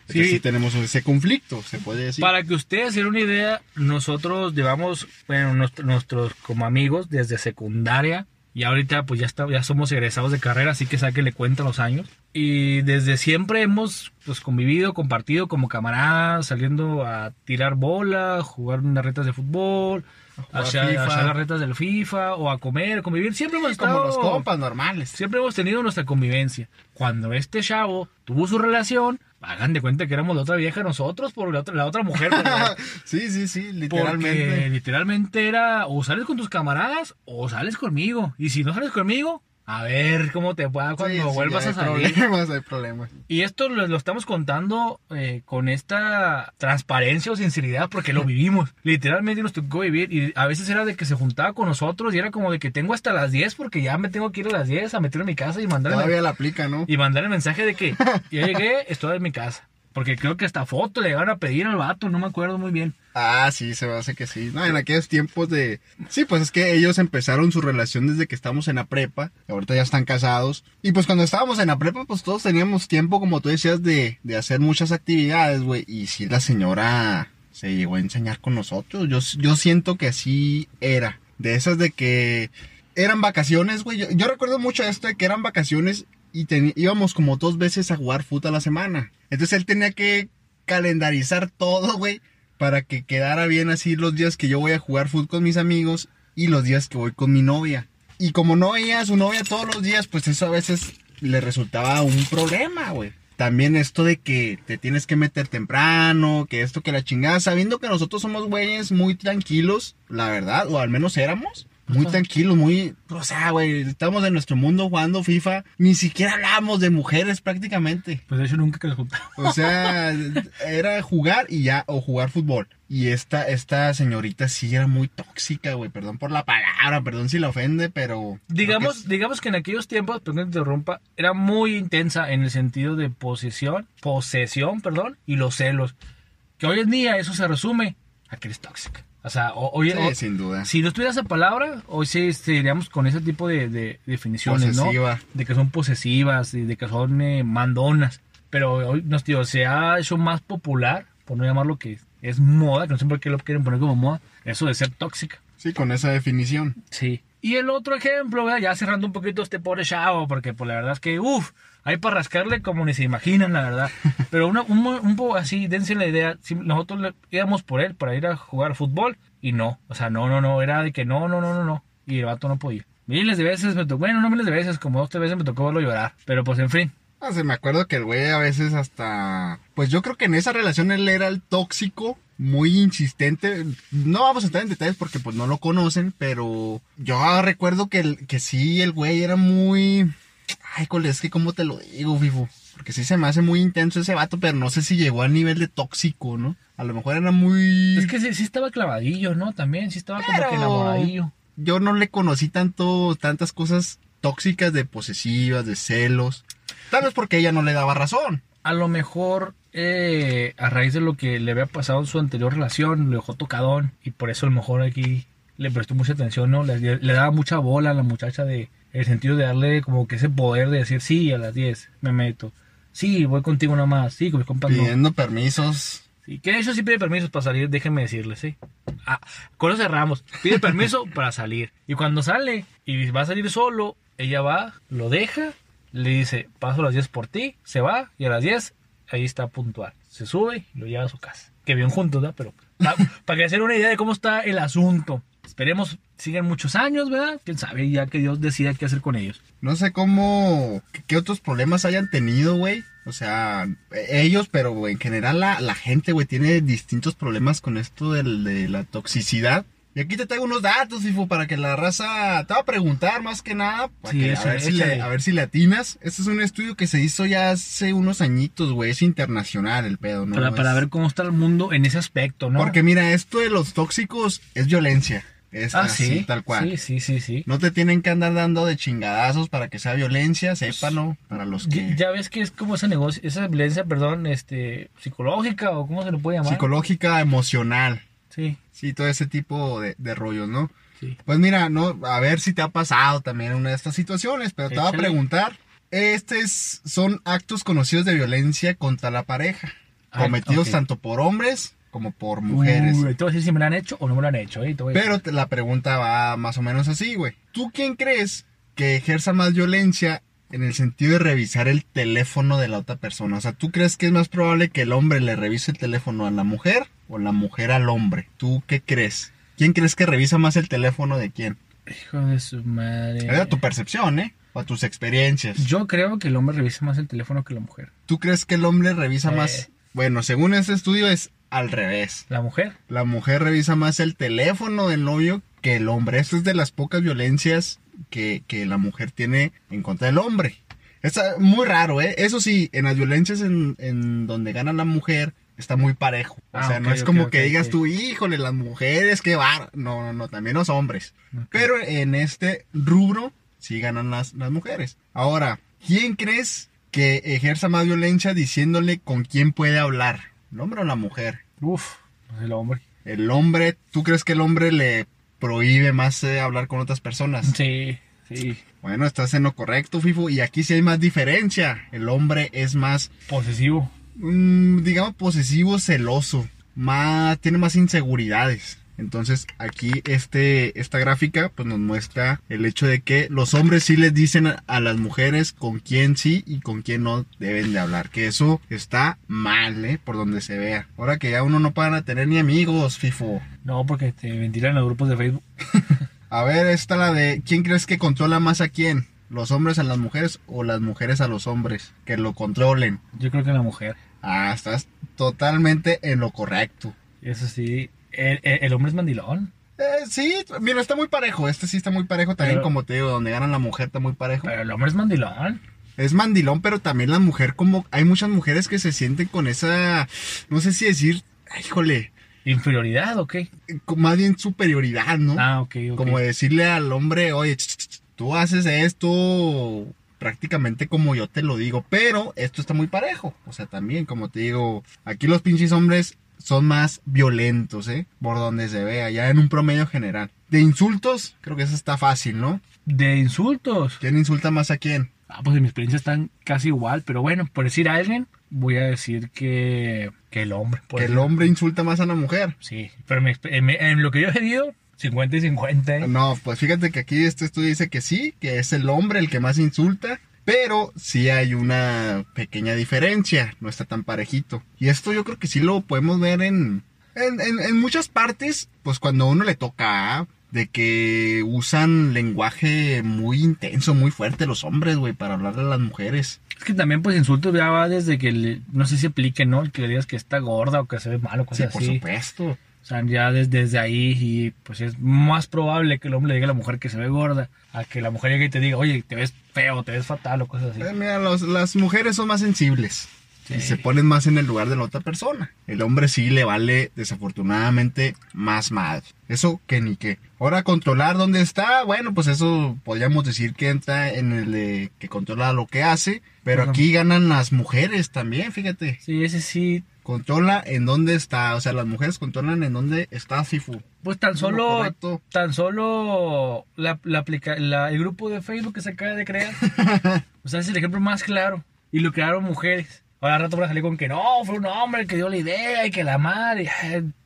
Sí. sí tenemos ese conflicto, se puede decir. Para que ustedes den una idea, nosotros llevamos, bueno, nuestro- nuestros como amigos desde secundaria y ahorita pues ya está, ya somos egresados de carrera, así que sáquenle cuenta los años. Y desde siempre hemos pues convivido, compartido como camaradas, saliendo a tirar bola, jugar unas retas de fútbol, hacia, FIFA. hacia las retas del FIFA o a comer, convivir. Siempre hemos Sí, como estado- los compas normales. Siempre hemos tenido nuestra convivencia. Cuando este chavo tuvo su relación, hagan de cuenta que éramos la otra vieja nosotros por la otra, la otra mujer. pero- sí, sí, sí, porque literalmente. literalmente era o sales con tus camaradas o sales conmigo. Y si no sales conmigo, A ver cómo te va cuando Sí, vuelvas a hay salir. problemas, hay problemas. Y esto lo, lo estamos contando eh, con esta transparencia o sinceridad porque lo vivimos. Literalmente nos tocó vivir y a veces era de que se juntaba con nosotros y era como de que tengo hasta las 10 porque ya me tengo que ir a las 10 a meter en mi casa y mandar, Todavía la aplica, ¿no? y mandar el mensaje de que ya llegué, estoy en mi casa. Porque creo que hasta foto le llegaron a pedir al vato, no me acuerdo muy bien. Ah, sí, se me hace que sí. No, en aquellos tiempos de... Sí, pues es que ellos empezaron su relación desde que estábamos en la prepa. Ahorita ya están casados. Y pues cuando estábamos en la prepa, pues todos teníamos tiempo, como tú decías, de, de hacer muchas actividades, güey. Y sí, la señora se llegó a enseñar con nosotros. Yo, yo siento que así era. De esas de que eran vacaciones, güey. Yo, recuerdo mucho esto de que eran vacaciones y íbamos como dos veces a jugar fútbol a la semana. Entonces él tenía que calendarizar todo, güey, para que quedara bien así los días que yo voy a jugar fútbol con mis amigos y los días que voy con mi novia. Y como no veía a su novia todos los días, pues eso a veces le resultaba un problema, güey. También esto de que te tienes que meter temprano, que esto, que la chingada, sabiendo que nosotros somos güeyes muy tranquilos, la verdad, o al menos éramos. Muy tranquilos, muy... O sea, güey, estamos en nuestro mundo jugando FIFA. Ni siquiera hablábamos de mujeres prácticamente. Pues de hecho nunca que les juntaba. O sea, era jugar y ya, o jugar fútbol. Y esta, esta señorita sí era muy tóxica, güey. Perdón por la palabra, perdón si la ofende, pero... Digamos, que digamos que en aquellos tiempos, perdón que te interrumpa, era muy intensa en el sentido de posesión, posesión, perdón, y los celos. Que hoy en día eso se resume a que eres tóxica. O sea, hoy, Sí, sin duda. si no estuviera esa palabra, hoy sí iríamos con ese tipo de, de definiciones, ¿no? Posesiva. De que son posesivas de que son eh, mandonas. Pero hoy, no, tío, se ha hecho más popular, por no llamarlo que es moda, que no sé por qué lo quieren poner como moda, eso de ser tóxica. Sí, con esa definición. Sí. Y el otro ejemplo, ¿verdad? ya cerrando un poquito este pobre chavo, porque pues la verdad es que, uff, hay para rascarle como ni se imaginan, la verdad. Pero una, un, un poco así, dense la idea, si nosotros le- íbamos por él para ir a jugar fútbol y no, o sea, no, no, no, era de que no, no, no, no, no, y el vato no podía. Miles de veces me tocó, bueno, no miles de veces, como dos, tres veces me tocó verlo llorar, pero pues en fin, Ah, se me acuerdo que el güey a veces hasta... Pues yo creo que en esa relación él era el tóxico, muy insistente. No vamos a entrar en detalles porque pues no lo conocen, pero yo recuerdo que, el, que sí, el güey era muy... Ay, cole, es que cómo te lo digo, vivo. Porque sí se me hace muy intenso ese vato, pero no sé si llegó al nivel de tóxico, ¿no? A lo mejor era muy... es que sí, sí estaba clavadillo, ¿no? También, sí estaba como que enamoradillo. Yo no le conocí tanto, tantas cosas tóxicas de posesivas, de celos. Tal vez porque ella no le daba razón. a lo mejor eh, a raíz de lo que le había pasado en su anterior relación, le dejó tocadón y por eso a lo mejor aquí le prestó mucha atención, ¿no? Le, le daba mucha bola a la muchacha de el sentido de darle como que ese poder de decir, sí, a las 10 me meto. Sí, voy contigo nomás. Sí, con mis compas no. Pidiendo permisos. Sí, que de hecho sí pide permisos para salir, déjenme decirles, sí. Ah, con eso cerramos. Pide permiso para salir. Y cuando sale y va a salir solo, ella va, lo deja, le dice, paso a las 10 por ti, se va y a las 10 ahí está puntual. Se sube y lo lleva a su casa. Que bien juntos, ¿verdad? Pero pa- para que den una idea de cómo está el asunto. Esperemos sigan muchos años, ¿verdad? Quién sabe, ya que Dios decida qué hacer con ellos. No sé cómo, qué- otros problemas hayan tenido, güey. O sea, ellos, pero en general la, la gente, güey, tiene distintos problemas con esto del- de la toxicidad. Y aquí te traigo unos datos, Fifo, para que la raza te va a preguntar más que nada. para Sí, que- a, ver si le, a ver si. Este es un estudio que se hizo ya hace unos añitos, güey. Es internacional el pedo, ¿no? para, para Es- ver cómo está el mundo en ese aspecto, ¿no? Porque mira, esto de los tóxicos es violencia. Es ah, así, sí. tal cual. Sí, sí, sí, sí. No te tienen que andar dando de chingadazos para que sea violencia, sépanlo, para los que... Ya, ya ves que es como ese negocio, esa violencia, perdón, este, psicológica o cómo se le puede llamar. Psicológica, emocional, Sí, sí, todo ese tipo de, de rollos, ¿no? sí. Pues mira, no, a ver si te ha pasado también una de estas situaciones, pero te voy a Échale. preguntar. Estos son actos conocidos de violencia contra la pareja, Ah, cometidos tanto por hombres como por mujeres. Uy, te voy a decir si me lo han hecho o no me lo han hecho, ¿eh? Te voy a Pero te- la pregunta va más o menos así, güey. ¿Tú quién crees que ejerza más violencia en el sentido de revisar el teléfono de la otra persona? O sea, ¿tú crees que es más probable que el hombre le revise el teléfono a la mujer o la mujer al hombre? ¿Tú qué crees? ¿Quién crees que revisa más el teléfono de quién? Hijo de su madre. Es a tu percepción, ¿eh? O a tus experiencias. Yo creo que el hombre revisa más el teléfono que la mujer. ¿Tú crees que el hombre revisa Eh. más? Bueno, según este estudio es al revés. ¿La mujer? La mujer revisa más el teléfono del novio que el hombre. Esto es de las pocas violencias que, que la mujer tiene en contra del hombre. Es muy raro, ¿eh? Eso sí, en las violencias en, en donde gana la mujer está muy parejo. O Ah, sea, no es como que digas ok. tú, híjole, las mujeres, qué bar. No, no, no, también los hombres. Pero en este rubro sí ganan las, las mujeres. Ahora, ¿quién crees que ejerza más violencia diciéndole con quién puede hablar? ¿El hombre o la mujer? Uf, pues el hombre. El hombre, ¿tú crees que el hombre le prohíbe más eh, hablar con otras personas? Sí, sí. Bueno, estás en lo correcto, Fifu. Y aquí sí hay más diferencia. El hombre es más, Posesivo. mm, digamos, posesivo, celoso. Más, tiene más inseguridades. Entonces aquí este, esta gráfica pues nos muestra el hecho de que los hombres sí les dicen a, a las mujeres con quién sí y con quién no deben de hablar. Que eso está mal, ¿eh? Por donde se vea. Ahora que ya uno no para tener ni amigos, FIFO. No, porque te ventilan los grupos de Facebook. A ver, esta la de ¿quién crees que controla más a quién? ¿Los hombres a las mujeres o las mujeres a los hombres? Que lo controlen. Yo creo que la mujer. Ah, estás totalmente en lo correcto. Eso sí. El, hombre es mandilón. Eh, sí, mira, está muy parejo. Este sí está muy parejo. También, Pero- como te digo, donde gana la mujer está muy parejo. Pero el hombre es mandilón. Es mandilón, pero también la mujer, como hay muchas mujeres que se sienten con esa, no sé si decir, híjole, ¿Inferioridad o qué? más bien superioridad, ¿no? Ah, ok, ok. Como decirle al hombre, oye, ch, ch, ch, tú haces esto prácticamente como yo te lo digo, pero esto está muy parejo. O sea, también, como te digo, aquí los pinches hombres son más violentos, ¿eh? Por donde se vea, ya en un promedio general. De insultos, creo que eso está fácil, ¿no? De insultos. ¿Quién insulta más a quién? Ah, pues en mi experiencia están casi igual. Pero bueno, por decir a alguien, voy a decir que, que el hombre. Que el hombre insulta más a la mujer. Sí, pero en, lo que yo he vivido, 50 y 50. ¿eh? No, pues fíjate que aquí este estudio dice que sí, que es el hombre el que más insulta, pero sí hay una pequeña diferencia, no está tan parejito. Y esto yo creo que sí lo podemos ver en, en, en- en muchas partes, pues cuando a uno le toca, ¿ah? de que usan lenguaje muy intenso, muy fuerte los hombres, güey, para hablarle a las mujeres. Es que también, pues, insultos ya va desde que, le- no sé si aplique, ¿no? El que le digas que está gorda o que se ve mal o Sí, cosas por así. supuesto. O sea, ya des- desde ahí, y pues es más probable que el hombre le diga a la mujer que se ve gorda, a que la mujer llegue y te diga, oye, te ves feo, te ves fatal o cosas así. Eh, mira, los- las mujeres son más sensibles. Sí. Y se ponen más en el lugar de la otra persona. El hombre sí le vale, desafortunadamente, más mal. Eso que ni qué. Ahora, controlar dónde está, bueno, pues eso podríamos decir que entra en el de que controla lo que hace. Pero aquí ganan las mujeres también, fíjate. Sí, ese sí. Controla en dónde está. O sea, las mujeres controlan en dónde está Sifu. Pues tan solo, tan solo la, la aplica- la- el grupo de Facebook que se acaba de crear. o sea, es el ejemplo más claro. Y lo crearon mujeres. Ahora al rato van a salir con que no, fue un hombre el que dio la idea y que la madre.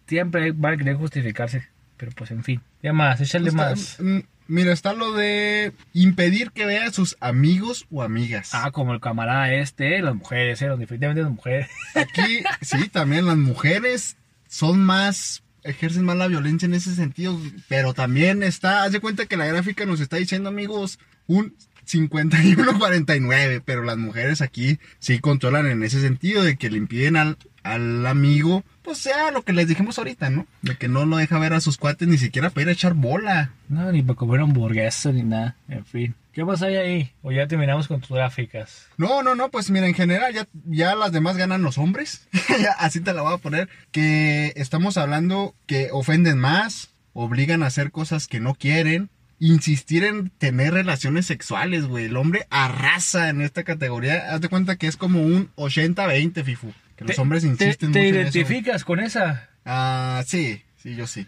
Siempre van a querer justificarse. Pero pues en fin. Ya más, échale Está- más. mm, Mira, está lo de impedir que vea a sus amigos o amigas. Ah, como el camarada este, las mujeres, eh, definitivamente las mujeres. Aquí, sí, también las mujeres son más, ejercen más la violencia en ese sentido, pero también está, haz de cuenta que la gráfica nos está diciendo, amigos, un 51-49, pero las mujeres aquí sí controlan en ese sentido de que le impiden al, al amigo, pues sea lo que les dijimos ahorita, ¿no? De que no lo deja ver a sus cuates ni siquiera para ir a echar bola. No, ni para comer hamburguesa ni nada. En fin. ¿Qué más hay ahí? O ya terminamos con tus gráficas. No, no, no, pues mira, en general ya, ya las demás ganan los hombres. Así te la voy a poner. Que estamos hablando que ofenden más, obligan a hacer cosas que no quieren, insistir en tener relaciones sexuales, güey. El hombre arrasa en esta categoría. Haz de cuenta que es como un 80-20, Fifu. Que los Te- hombres te- insisten ¿Te, mucho en eso. identificas con esa? Ah, sí, sí, yo sí.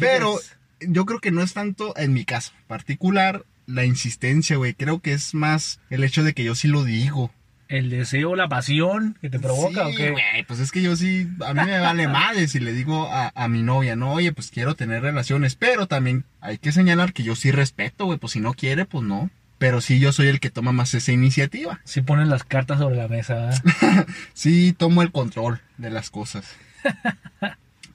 Pero yo creo que no es tanto en mi caso particular la insistencia, güey. Creo que es más el hecho de que yo sí lo digo. ¿El deseo, la pasión que te provoca Sí, o qué? güey, pues es que yo sí, a mí me vale madre si le digo a, a mi novia, no, oye, pues quiero tener relaciones, pero también hay que señalar que yo sí respeto, güey, pues si no quiere, pues no. Pero sí, yo soy el que toma más esa iniciativa. Si ponen las cartas sobre la mesa. ¿verdad? Sí, tomo el control de las cosas.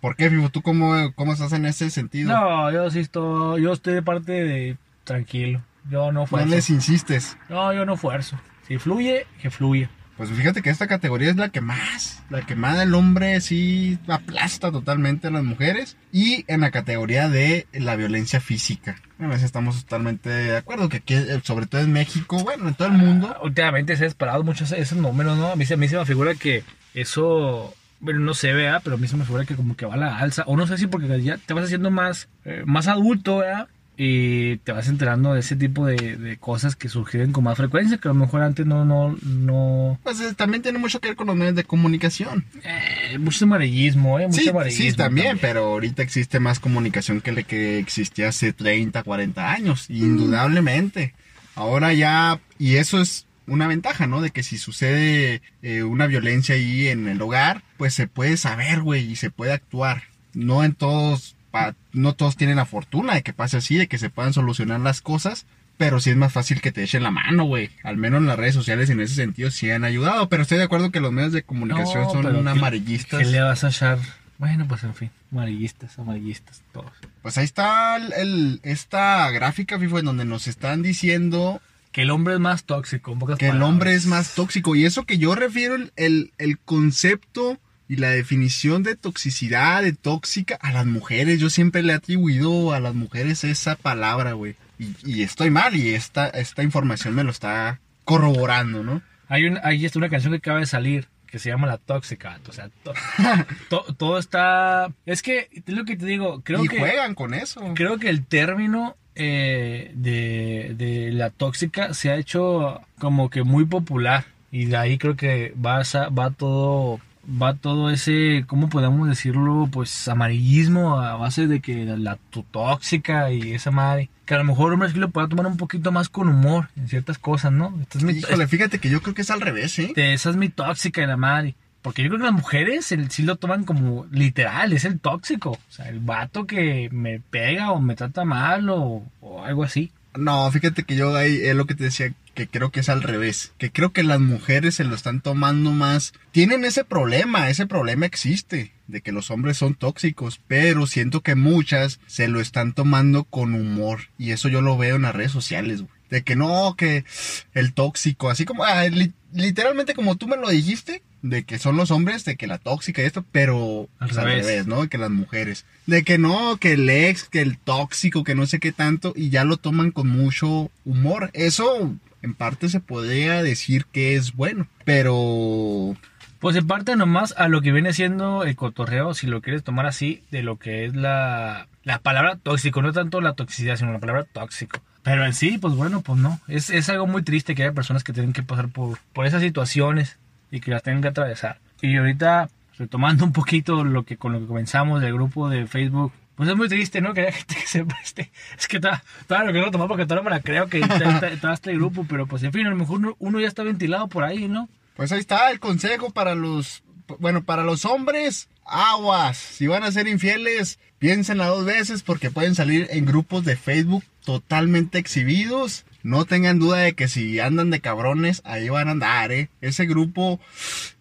¿Por qué, Fibo? ¿Tú cómo, cómo estás en ese sentido? no, yo sí estoy, yo estoy de parte de tranquilo. Yo no No fuerzo. les insistes. No, yo no fuerzo. Si fluye, que fluya. Pues fíjate que esta categoría es la que más, la que más el hombre sí aplasta totalmente a las mujeres. Y en la categoría de la violencia física. A veces estamos totalmente de acuerdo que aquí, eh, sobre todo en México, bueno, en todo el mundo. Últimamente se ha disparado muchos esos números, ¿no? A mí, a mí se me figura que eso, bueno, no se vea, pero a mí se me figura que como que va a la alza. O no sé si porque ya te vas haciendo más, eh, más adulto, ¿verdad? Y te vas enterando de ese tipo de, de cosas que surgieron con más frecuencia, que a lo mejor antes no, no, no... Pues eh, también tiene mucho que ver con los medios de comunicación. Eh, mucho amarillismo, ¿eh? Mucho Sí, amarillismo sí, también, pero ahorita existe más comunicación que la que existía hace 30, 40 años, indudablemente. Ahora ya, y eso es una ventaja, ¿no? De que si sucede eh, una violencia ahí en el hogar, pues se puede saber, güey, y se puede actuar. No en todos, pa- no todos tienen la fortuna de que pase así, de que se puedan solucionar las cosas. Pero sí es más fácil que te echen la mano, güey. Al menos en las redes sociales en ese sentido sí han ayudado. Pero estoy de acuerdo que los medios de comunicación No, son pero ¿qué- amarillistas. ¿Qué le vas a echar? Bueno, pues en fin, amarillistas, amarillistas, todos. Pues ahí está el, el- esta gráfica, FIFO, en donde nos están diciendo Que el hombre es más tóxico, en pocas que el palabras. hombre es más tóxico. Y eso que yo refiero el, el, el concepto y la definición de toxicidad, de tóxica, a las mujeres. Yo siempre le he atribuido a las mujeres esa palabra, güey. Y, y estoy mal y esta, esta información me lo está corroborando, ¿no? Hay, un, hay una canción que acaba de salir que se llama La Tóxica. O sea, to- to- todo está... Es que, es lo que te digo, creo y que... juegan con eso. Creo que el término eh, de, de la tóxica se ha hecho como que muy popular y de ahí creo que va, va todo va todo ese cómo podemos decirlo pues amarillismo a base de que la tu tóxica y esa madre que a lo mejor hombre sí lo pueda tomar un poquito más con humor en ciertas cosas no Esta es mi- Híjole, fíjate que yo creo que es al revés, ¿eh? este, esa es mi tóxica y la madre. Porque yo creo que las mujeres el- sí lo toman como literal, es el tóxico. O sea, el vato que me pega o me trata mal o, o algo así. No, fíjate que yo ahí es lo que te decía, que creo que es al revés. Que creo que las mujeres se lo están tomando más. Tienen ese problema, ese problema existe, de que los hombres son tóxicos, pero siento que muchas se lo están tomando con humor. Y eso yo lo veo en las redes sociales, güey. De que no, que el tóxico, así como, ah, li- literalmente como tú me lo dijiste, de que son los hombres, de que la tóxica y esto, pero Al pues, al revés. ¿no? Que las mujeres. De que no, que el ex, que el tóxico, que no sé qué tanto, y ya lo toman con mucho humor. Eso en parte se podría decir que es bueno, pero Pues en parte nomás a lo que viene siendo el cotorreo, si lo quieres tomar así, de lo que es la, la palabra tóxico, no tanto la toxicidad, sino la palabra tóxico. Pero en sí, pues bueno, pues no. Es, es algo muy triste que haya personas que tienen que pasar por, por esas situaciones y que las tengan que atravesar. Y ahorita, retomando un poquito lo que con lo que comenzamos del grupo de Facebook, pues es muy triste, ¿no? Que haya gente que se preste. Es que todavía lo quiero tomar porque todavía me la creo que está, este grupo, pero pues en fin, a lo mejor uno ya está ventilado por ahí, ¿no? Pues ahí está el consejo para los, bueno, para los hombres, aguas. Si van a ser infieles, piénsenla dos veces porque pueden salir en grupos de Facebook totalmente exhibidos. No tengan duda de que si andan de cabrones, ahí van a andar, ¿eh? Ese grupo,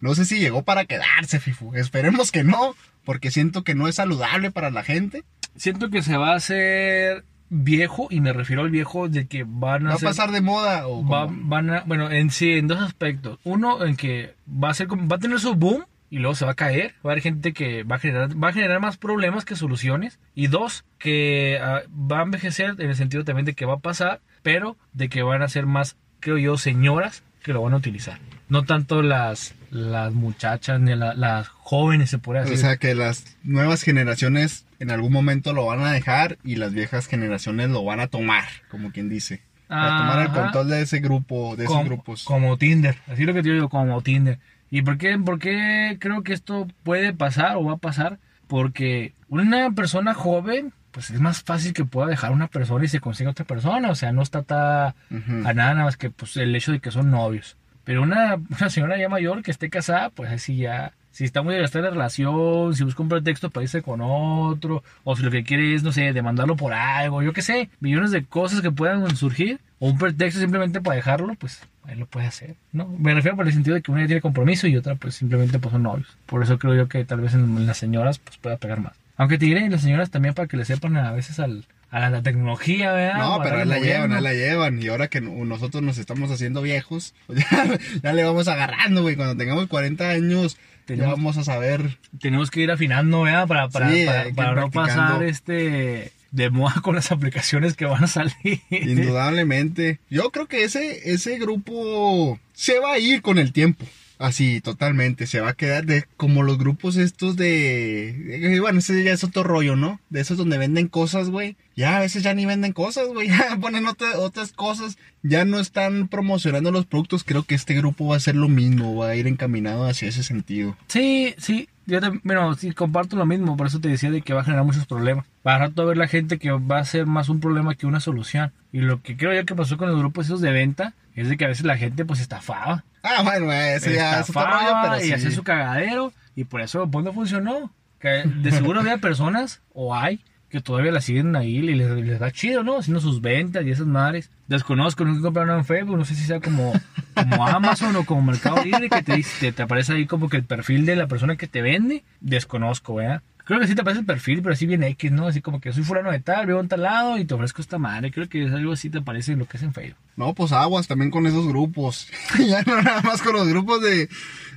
no sé si llegó para quedarse, Fifu. Esperemos que no, porque siento que no es saludable para la gente. Siento que se va a hacer viejo, y me refiero al viejo de que van a, ¿Va a ser- pasar de moda o va- van a, bueno, en sí, en dos aspectos. Uno, en que va a ser va a tener su boom y luego se va a caer. Va a haber gente que va a generar, va a generar más problemas que soluciones. Y dos, que ah, va a envejecer en el sentido también de que va a pasar, pero de que van a ser más, creo yo, señoras que lo van a utilizar. No tanto las, las muchachas ni la- las jóvenes, se podría decir. O sea que las nuevas generaciones en algún momento lo van a dejar y las viejas generaciones lo van a tomar, como quien dice. Para tomar el control de ese grupo, de esos como, grupos. Como Tinder, así lo que yo digo, como Tinder. ¿Y por qué, por qué creo que esto puede pasar o va a pasar? Porque una persona joven, pues es más fácil que pueda dejar una persona y se consiga otra persona. O sea, no está ta- Ujú. a nada más que pues, el hecho de que son novios. Pero una, una señora ya mayor que esté casada, pues así ya. Si está muy desgastada la relación, si busca un pretexto para irse con otro, o si lo que quiere es, no sé, demandarlo por algo, yo qué sé, millones de cosas que puedan surgir, o un pretexto simplemente para dejarlo, pues él lo puede hacer, ¿no? Me refiero por el sentido de que una ya tiene compromiso y otra pues simplemente pues son novios. Por eso creo yo que tal vez en las señoras pues pueda pegar más. Aunque te diré, las señoras también para que le sepan a veces al, a la tecnología, ¿verdad? No, pero ahí la llevan, ahí la llevan. Y ahora que no- nosotros nos estamos haciendo viejos, pues ya, ya le vamos agarrando, güey. Cuando tengamos 40 años, ya Tenemos- vamos a saber. Tenemos que ir afinando, ¿verdad? Para, para, Sí, para, para no pasar este de moda con las aplicaciones que van a salir. Indudablemente. Yo creo que ese, ese grupo se va a ir con el tiempo. Así, totalmente. Se va a quedar de como los grupos estos de. de- Bueno, ese ya es otro rollo, ¿no? De esos donde venden cosas, güey. Ya a veces ya ni venden cosas, güey. Ya ponen otra- otras cosas. Ya no están promocionando los productos. Creo que este grupo va a ser lo mismo. Va a ir encaminado hacia ese sentido. Sí, sí, yo también, bueno, sí, comparto lo mismo, por eso te decía de que va a generar muchos problemas. Va a rato ver la gente que va a ser más un problema que una solución. Y lo que creo yo que pasó con los grupos esos de venta es de que a veces la gente pues estafaba. Ah, bueno, ese ya es otro rollo, Estafaba pero y sí. hacía su cagadero y por eso pues no funcionó. Que de seguro había personas, o hay, que todavía la siguen ahí y les, les da chido, ¿no? Haciendo sus ventas y esas madres. Desconozco, nunca compraron en Facebook, no sé si sea como, como Amazon o como Mercado Libre, que te, te, te aparece ahí como que el perfil de la persona que te vende. Desconozco, ¿verdad? Creo que sí te aparece el perfil, pero así bien X, ¿no? Así como que soy fulano de tal, vivo en tal lado y te ofrezco esta madre. Creo que algo así te aparece lo que es en Facebook. No, pues aguas también con esos grupos. ya no nada más con los grupos de.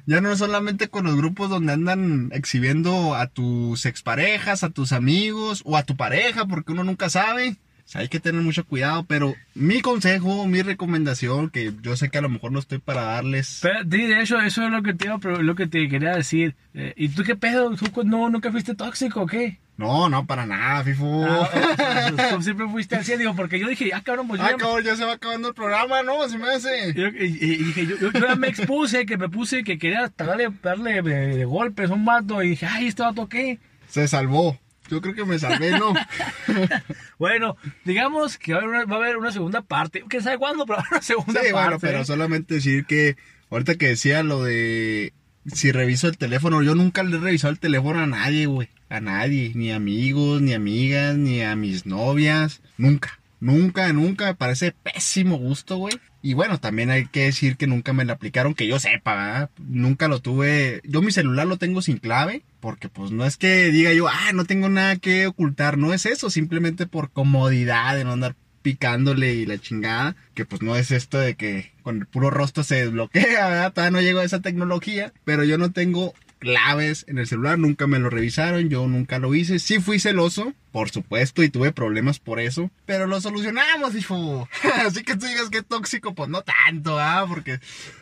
Ya no solamente con los grupos donde andan exhibiendo a tus exparejas, a tus amigos o a tu pareja, porque uno nunca sabe. O sea, hay que tener mucho cuidado, pero mi consejo, mi recomendación, que yo sé que a lo mejor no estoy para darles. Pero, de hecho, eso es lo que te, lo que te quería decir. Eh, ¿Y tú qué pedo? ¿Tú no, nunca fuiste tóxico o qué? No, no, para nada, FIFO. Ah, tú siempre fuiste así, digo, porque yo dije, ah, cabrón, pues Ah, ya- cabrón, ya se va acabando el programa, ¿no? Se me hace. yo- y, y- dije, yo, yo- yo ya me expuse, que me puse, que quería darle, darle de, de golpes a un vato, y dije, ay, este vato qué. Se salvó. Yo creo que me salvé, ¿no? Bueno, digamos que va a haber una, va a haber una segunda parte, quién sabe cuándo, pero va a haber una segunda Sí, parte. bueno, pero solamente decir que ahorita que decía lo de si reviso el teléfono, yo nunca le he revisado el teléfono a nadie, güey. A nadie, ni amigos, ni amigas, ni a mis novias. Nunca, nunca, nunca. Me parece pésimo gusto, güey. Y bueno, también hay que decir que nunca me lo aplicaron, que yo sepa, ¿verdad? Nunca lo tuve. Yo mi celular lo tengo sin clave, porque pues no es que diga yo, ah, no tengo nada que ocultar. No es eso, simplemente por comodidad de no andar picándole y la chingada, que pues no es esto de que con el puro rostro se desbloquea, ¿verdad? Todavía no llego a esa tecnología, pero yo no tengo claves en el celular, nunca me lo revisaron, yo nunca lo hice, sí fui celoso, por supuesto, y tuve problemas por eso, pero lo solucionamos, hijo. Así que tú digas que tóxico, pues no tanto, ¿ah? Porque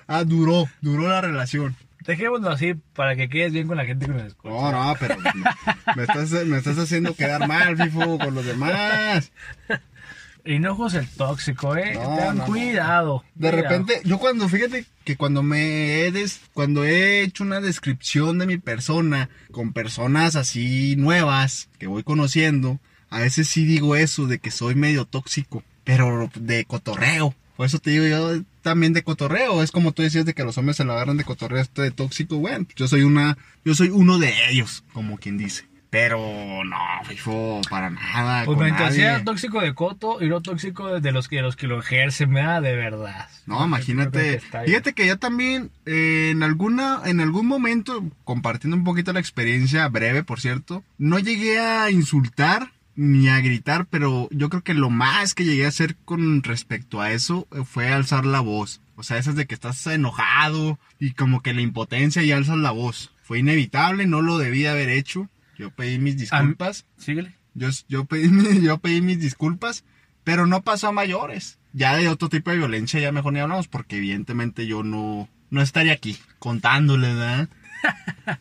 ah, duró, duró la relación. Dejémoslo así para que quedes bien con la gente que nos escucha. No, no, pero me, me estás, me estás haciendo quedar mal, FIFO, con los demás. Enojos el tóxico, eh. No, Ten no, no. cuidado. De cuidado. repente, yo cuando, fíjate que cuando me he, des- cuando he hecho una descripción de mi persona con personas así nuevas que voy conociendo, a veces sí digo eso de que soy medio tóxico, pero de cotorreo. Por eso te digo yo también de cotorreo. Es como tú decías de que los hombres se lo agarran de cotorreo esto de tóxico. Bueno, yo soy una, yo soy uno de ellos, como quien dice. Pero no, fifo, para nada. Pues con mientras nadie. tóxico de coto y no tóxico de los que, los que lo ejercen, ¿verdad? De verdad. No, imagínate. Fíjate que yo también eh, en alguna, en algún momento, compartiendo un poquito la experiencia, breve por cierto, no llegué a insultar ni a gritar, pero yo creo que lo más que llegué a hacer con respecto a eso eh, fue alzar la voz. O sea, esas de que estás enojado y como que la impotencia y alzas la voz. Fue inevitable, no lo debí haber hecho. Yo pedí mis disculpas. Síguele. Yo, yo, pedí, yo pedí mis disculpas, pero no pasó a mayores. Ya de otro tipo de violencia ya mejor ni hablamos, porque evidentemente yo no, no estaría aquí contándole, ¿verdad?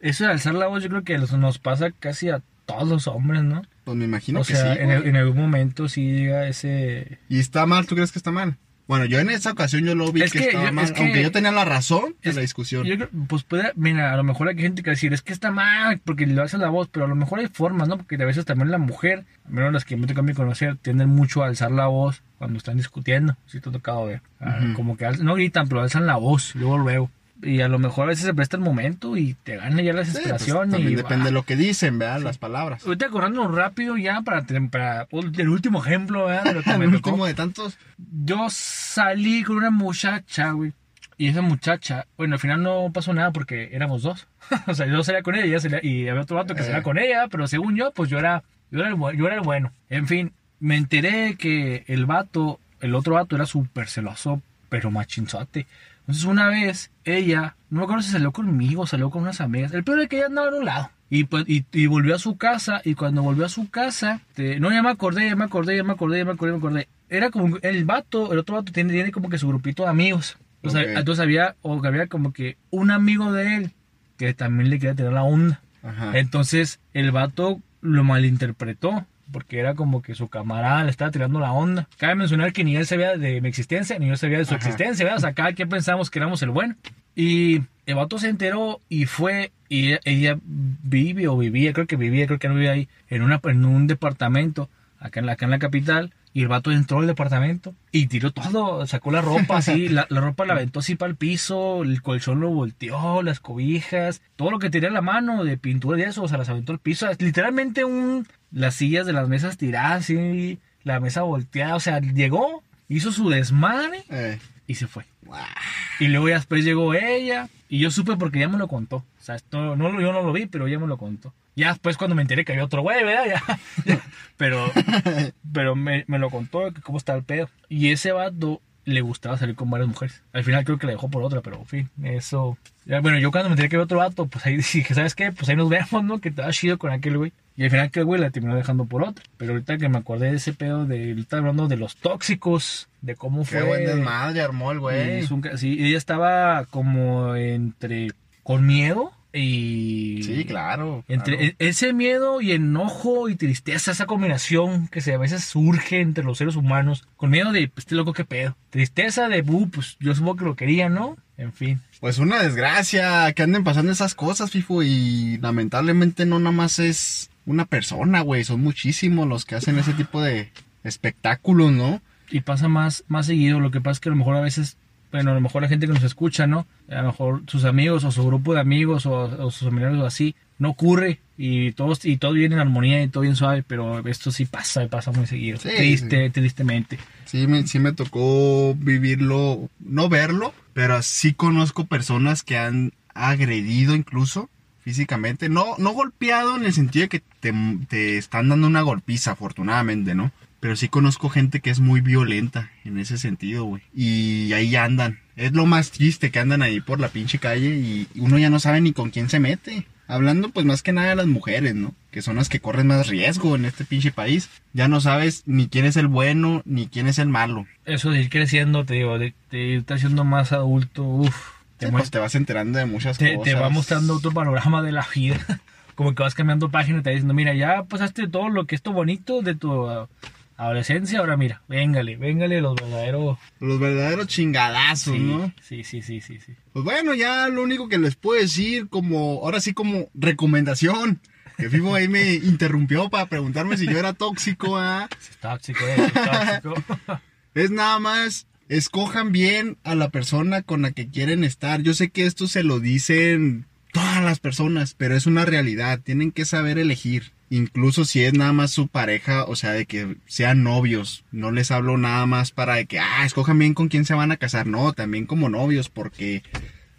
Eso de alzar la voz yo creo que nos pasa casi a todos los hombres, ¿no? Pues me imagino o que sea, sí. en, güey. en algún momento sí llega ese... ¿Y está mal? ¿Tú crees que está mal? Bueno, yo en esa ocasión yo lo vi Es que, que estaba yo- mal, es que- aunque yo tenía la razón de la discusión. Yo creo, pues puede, mira, a lo mejor hay gente que va a decir, es que está mal, porque le hace la voz, pero a lo mejor hay formas, ¿no? Porque a veces también la mujer, al menos las que me toca a mí conocer, tienden mucho a alzar la voz cuando están discutiendo, si te ha tocado ver. Ah. Como que no gritan, pero alzan la voz, luego luego. Y a lo mejor a veces se presta el momento y te gana ya la Sí, pues, desesperación. y, depende ah, de lo que dicen, ¿verdad? Las palabras. Ahorita acordándonos rápido ya para, para el último ejemplo, ¿verdad? De lo que me tocó. de tantos. Yo salí con una muchacha, güey. Y esa muchacha, bueno, al final no pasó nada porque éramos dos. o sea, yo salía con ella y, ella salía- y había otro vato que Eh. salía con ella, pero según yo, pues yo era Yo era el, yo era el bueno. En fin, me enteré que el vato, el otro vato era súper celoso, pero machinzote. Entonces una vez, ella, no me acuerdo si salió conmigo, salió con unas amigas. El peor es que ella andaba en un lado. Y, pues, y, y volvió a su casa, y cuando volvió a su casa, te- no, ya me acordé, ya me acordé, ya me acordé, ya me acordé, ya me acordé. Era como el vato, el otro vato tiene, tiene como que su grupito de amigos. Entonces había, o que había como que un amigo de él que también le quería tener la onda. Ajá. Entonces el vato lo malinterpretó. Porque era como que su camarada le estaba tirando la onda. Cabe mencionar que ni él sabía de mi existencia, ni yo sabía de su Ajá. existencia. ¿verdad? O sea, cada quien pensamos que éramos el bueno. Y el vato se enteró y fue. Y ella, ella vive o vivía, creo que vivía, creo que no vivía ahí, en, una, en un departamento acá en, la, acá en la capital. Y el vato entró al departamento y tiró todo, sacó la ropa así, la, la ropa la aventó así para el piso, el colchón lo volteó, las cobijas, todo lo que tenía en la mano de pintura y eso, o sea, las aventó al piso. Literalmente un, las sillas de las mesas tiradas así, la mesa volteada, o sea, llegó, hizo su desmadre Eh, y se fue. Y luego ya después llegó ella y yo supe porque ya me lo contó. O sea, esto no, lo- yo no lo vi, pero ella me lo contó. Ya después cuando me enteré que había otro güey, ¿verdad? Ya, ya. Pero, pero me, me lo contó que cómo está el pedo. Y ese vato le gustaba salir con varias mujeres. Al final creo que la dejó por otra, pero en fin, eso... bueno, yo cuando me enteré que había otro vato, pues ahí dije, ¿sabes qué? Pues ahí nos vemos, ¿no? Que estaba chido con aquel güey. Y al final aquel güey la terminó dejando por otra. Pero ahorita que me acordé de ese pedo, de ahorita hablando de los tóxicos, de cómo fue... Qué buen desmadre armó el güey. sí, ella estaba como entre con miedo y Sí, claro. entre claro. e- ese miedo y enojo y tristeza, esa combinación que se a veces surge entre los seres humanos, con miedo de pues, este loco qué pedo, tristeza de uh, pues yo supongo que lo quería, ¿no? En fin. Pues una desgracia que anden pasando esas cosas, Fifo, y lamentablemente no nada más es una persona, güey, son muchísimos los que hacen ese tipo de espectáculos, ¿no? Y pasa más más seguido, lo que pasa es que a lo mejor a veces bueno, a lo mejor la gente que nos escucha, ¿no? A lo mejor sus amigos o su grupo de amigos o, o sus familiares o así, no ocurre y todos y todo viene en armonía y todo bien suave, pero esto sí pasa, y pasa muy seguido. Sí, Triste, tristemente. Sí me, sí me tocó vivirlo, no verlo, pero sí conozco personas que han agredido incluso físicamente, no, no golpeado en el sentido de que te, te están dando una golpiza, afortunadamente, ¿no? Pero sí conozco gente que es muy violenta en ese sentido, güey. Y ahí andan. Es lo más triste que andan ahí por la pinche calle y uno ya no sabe ni con quién se mete. Hablando pues más que nada de las mujeres, ¿no? Que son las que corren más riesgo en este pinche país. Ya no sabes ni quién es el bueno ni quién es el malo. Eso de ir creciendo, te digo, de, de irte haciendo más adulto, uff, te, Sí, muest- pues te vas enterando de muchas te, cosas. te va mostrando otro panorama de la vida. Como que vas cambiando página y te va diciendo, mira, ya pasaste todo lo que es todo bonito de tu adolescencia, ahora mira, véngale, véngale los verdaderos... Los verdaderos chingadazos, Sí, ¿no? sí, sí, sí, sí, sí. Pues bueno, ya lo único que les puedo decir como, ahora sí como recomendación. Que Fibo ahí me interrumpió para preguntarme si yo era tóxico, ¿ah? Es tóxico, eh, es tóxico. Es nada más, escojan bien a la persona con la que quieren estar. Yo sé que esto se lo dicen todas las personas, pero es una realidad. Tienen que saber elegir. Incluso si es nada más su pareja, o sea, de que sean novios. No les hablo nada más para de que, ah, escojan bien con quién se van a casar. No, también como novios, porque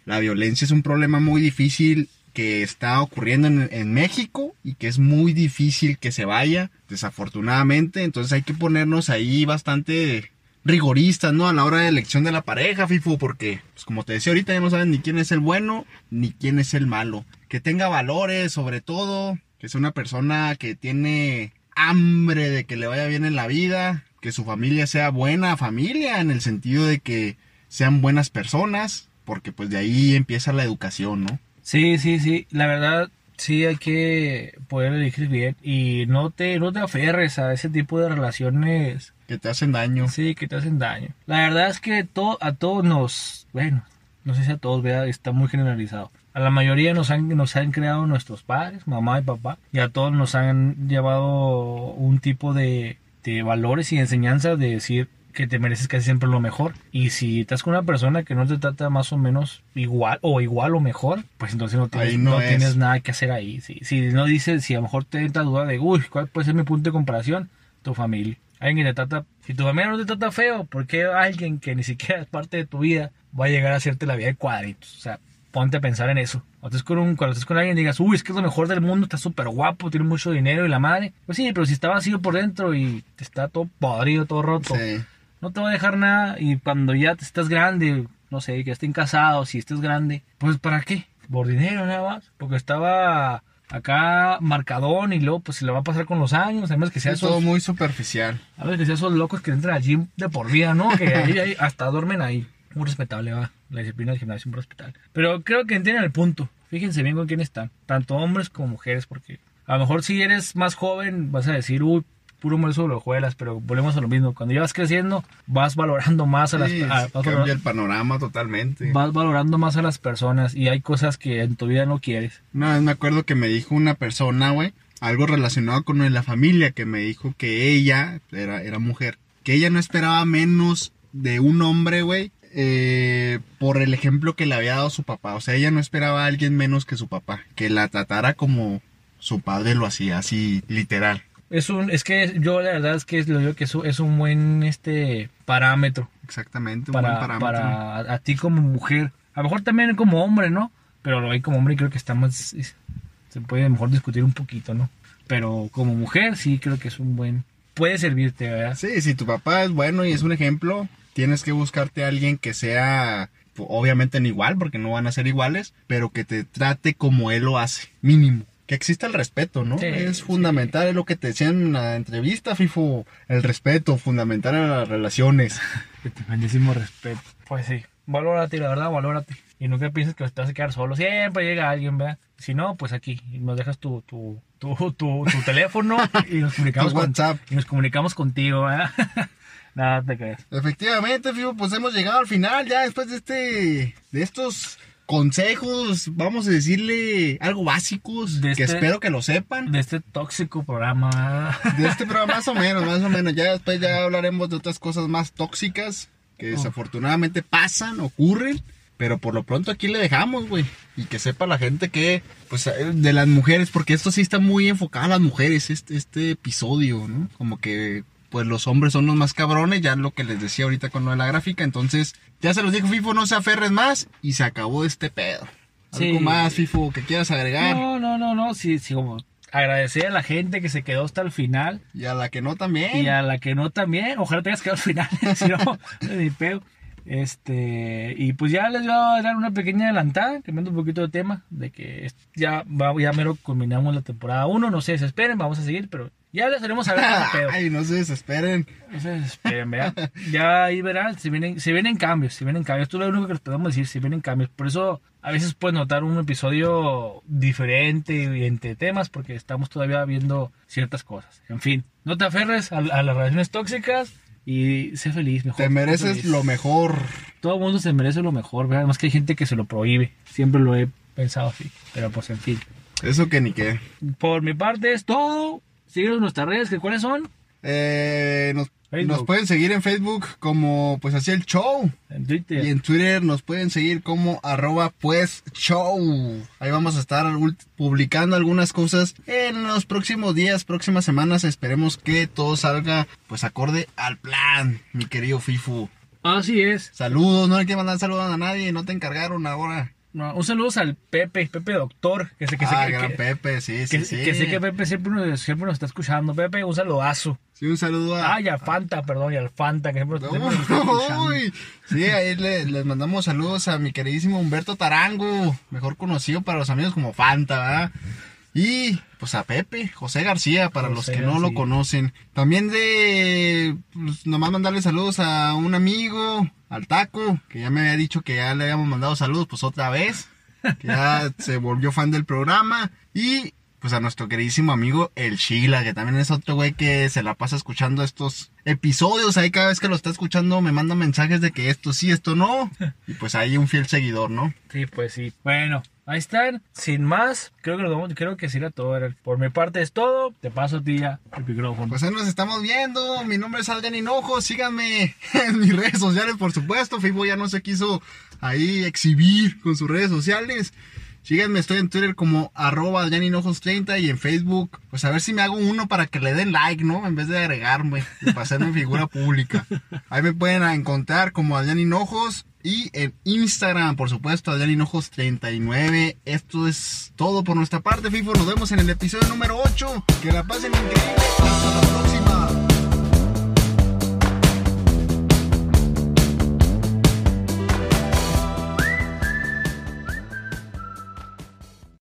la violencia es un problema muy difícil que está ocurriendo en, México y que es muy difícil que se vaya, desafortunadamente. Entonces hay que ponernos ahí bastante rigoristas, ¿no? A la hora de elección de la pareja, Fifu, porque, pues como te decía ahorita, ya no saben ni quién es el bueno ni quién es el malo. Que tenga valores, sobre todo, que sea una persona que tiene hambre de que le vaya bien en la vida, que su familia sea buena familia, en el sentido de que sean buenas personas, porque pues de ahí empieza la educación, ¿no? Sí, sí, sí. La verdad, sí hay que poder elegir bien y no te, no te aferres a ese tipo de relaciones, Que te hacen daño. sí, que te hacen daño. La verdad es que to- a todos nos, bueno, no sé si a todos, vea, está muy generalizado. A la mayoría nos han, nos han creado nuestros padres, mamá y papá, y a todos nos han llevado un tipo de, de valores y enseñanzas de decir que te mereces casi siempre lo mejor. Y si estás con una persona que no te trata más o menos igual o igual o mejor, pues entonces no tienes, Ahí no no es. tienes nada que hacer ahí. Si, si no dices, si a lo mejor te entra duda de, uy, ¿cuál puede ser mi punto de comparación? Tu familia. Alguien que te trata, si tu familia no te trata feo, ¿por qué alguien que ni siquiera es parte de tu vida va a llegar a hacerte la vida de cuadritos? O sea, ponte a pensar en eso. Cuando estés con, un, cuando estés con alguien digas, uy, es que es lo mejor del mundo, está súper guapo, tiene mucho dinero y la madre. Pues sí, pero si está vacío por dentro y está todo podrido, todo roto, Sí. no te va a dejar nada. Y cuando ya te estás grande, no sé, que estén casados, si estés grande, pues ¿para qué? Por dinero nada más. Porque estaba acá marcadón y luego pues se le va a pasar con los años. Además que sea Es todo muy superficial. a ver, que sea esos locos que entran al gym de por vida, ¿no? Que ahí, ahí hasta duermen ahí. Muy respetable, va. La disciplina del gimnasio, muy respetable. Pero creo que entienden el punto. Fíjense bien con quién están. Tanto hombres como mujeres, porque a lo mejor si eres más joven vas a decir, uy, puro mal sobre hojuelas, pero volvemos a lo mismo. Cuando ya vas creciendo, vas valorando más a las Sí, vas, cambia el panorama totalmente. vas valorando más a las personas y hay cosas que en tu vida no quieres. Una vez me acuerdo que me dijo una persona, güey, algo relacionado con la familia, que me dijo que ella, era, era mujer, que ella no esperaba menos de un hombre, güey, eh, por el ejemplo que le había dado su papá. O sea, ella no esperaba a alguien menos que su papá, que la tratara como su padre lo hacía, así literal. Es un, es que yo la verdad es que lo digo que es, un- es un buen este parámetro Exactamente, un para, buen parámetro. para a, a ti como mujer. A lo mejor también como hombre, ¿no? Pero lo hay como hombre y creo que está más... es- se puede mejor discutir un poquito, ¿no? Pero como mujer sí creo que es un buen... Puede servirte, ¿verdad? Sí, si tu papá es bueno y es un ejemplo, tienes que buscarte a alguien que sea, pues, obviamente no igual, porque no van a ser iguales, pero que te trate como él lo hace, mínimo. Que exista el respeto, ¿no? Sí, es sí. fundamental, es lo que te decía en la entrevista, FIFO, el respeto, fundamental en las relaciones. Bendecimos respeto. Pues sí, valórate, la verdad, valórate. Y nunca pienses que te vas a quedar solo. Siempre llega alguien, ¿verdad? Si no, pues aquí. Y nos dejas tu, tu, tu, tu, tu teléfono y nos comunicamos, con- WhatsApp. y nos comunicamos contigo, ¿verdad? Nada, te creas. Efectivamente, FIFO, pues hemos llegado al final ya después de este, de estos consejos, vamos a decirle algo básicos, De que este- espero que lo sepan. De este tóxico programa. De este programa más o menos, más o menos. Ya después ya hablaremos de otras cosas más tóxicas que desafortunadamente pasan, ocurren. Pero por lo pronto aquí le dejamos, güey. Y que sepa la gente que, pues, eh, de las mujeres, porque esto sí está muy enfocado a las mujeres, este, este episodio, ¿no? Como que, pues, los hombres son los más cabrones, ya lo que les decía ahorita con lo de la gráfica. Entonces, ya se los dijo FIFO, no se aferres más. Y se acabó este pedo. Algo Sí. más, FIFO, que quieras agregar. No, no, no, no. Sí, sí, como agradecer a la gente que se quedó hasta el final. Y a la que no también. Y a la que no también, ojalá te hayas quedado al final, si no, ni pedo. Este, y pues ya les voy a dar una pequeña adelantada, cambiando un poquito de tema, de que ya, ya mero culminamos la temporada 1, no se desesperen, vamos a seguir, pero ya les haremos saber qué pedo. Ay, no se desesperen. No se desesperen, ¿verdad? Ya ahí verán, se vienen, se vienen cambios, se vienen cambios, es lo único que les podemos decir, se vienen cambios, por eso a veces puedes notar un episodio diferente entre temas, porque estamos todavía viendo ciertas cosas. En fin, no te aferres a, a las relaciones tóxicas y sé feliz, mejor. Te mereces feliz. lo mejor. Todo el mundo se merece lo mejor, ¿verdad? Además que hay gente que se lo prohíbe, siempre lo he pensado así, pero pues en fin. Eso que ni qué. Por mi parte es todo, síguenos en nuestras redes, que cuáles son, Eh, nos, pueden seguir en Facebook como pues así el show. en Twitter. Y en Twitter nos pueden seguir como arroba pues show. Ahí vamos a estar publicando algunas cosas en los próximos días, próximas semanas. Esperemos que todo salga pues acorde al plan, mi querido Fifu. Así es. Saludos, no hay que mandar saludos a nadie, no te encargaron ahora. No, un saludo al Pepe, Pepe Doctor, que sé que, sé ah, que, gran que- Pepe, sí, que- sí, sí. que sé que Pepe siempre nos, siempre nos está escuchando. Pepe, un saludazo. Sí, un saludo a... Ah, y al Fanta, perdón, y al Fanta, que siempre, siempre nos está escuchando. Uy, sí, ahí le- les mandamos saludos a mi queridísimo Humberto Tarango, mejor conocido para los amigos como Fanta, ¿verdad? Y pues a Pepe, José García, para los que no lo conocen. También de, pues, nomás mandarle saludos a un amigo, al Taco, que ya me había dicho que ya le habíamos mandado saludos, pues otra vez, que ya se volvió fan del programa. Y pues a nuestro queridísimo amigo El Sheila, que también es otro güey que se la pasa escuchando estos episodios. Ahí cada vez que lo está escuchando me manda mensajes de que esto sí, esto no. Y pues ahí un fiel seguidor, ¿no? Sí, pues sí. Bueno, ahí están. Sin más, creo que vamos, creo que sí era todo. Por mi parte es todo. Te paso a ti ya el micrófono. Pues ahí nos estamos viendo. Mi nombre es Adrián Hinojo. Síganme en mis redes sociales, por supuesto. Fibo ya no se quiso ahí exhibir con sus redes sociales. Síganme, estoy en Twitter como arroba Adrián Hinojos 30 y en Facebook, pues a ver si me hago uno para que le den like, ¿no? En vez de agregarme y para hacerme figura pública. Ahí me pueden encontrar como Adrián Hinojos y en Instagram, por supuesto, Adrián Hinojos39. Esto es todo por nuestra parte, FIFO. Nos vemos en el episodio número 8. Que la pasen increíble.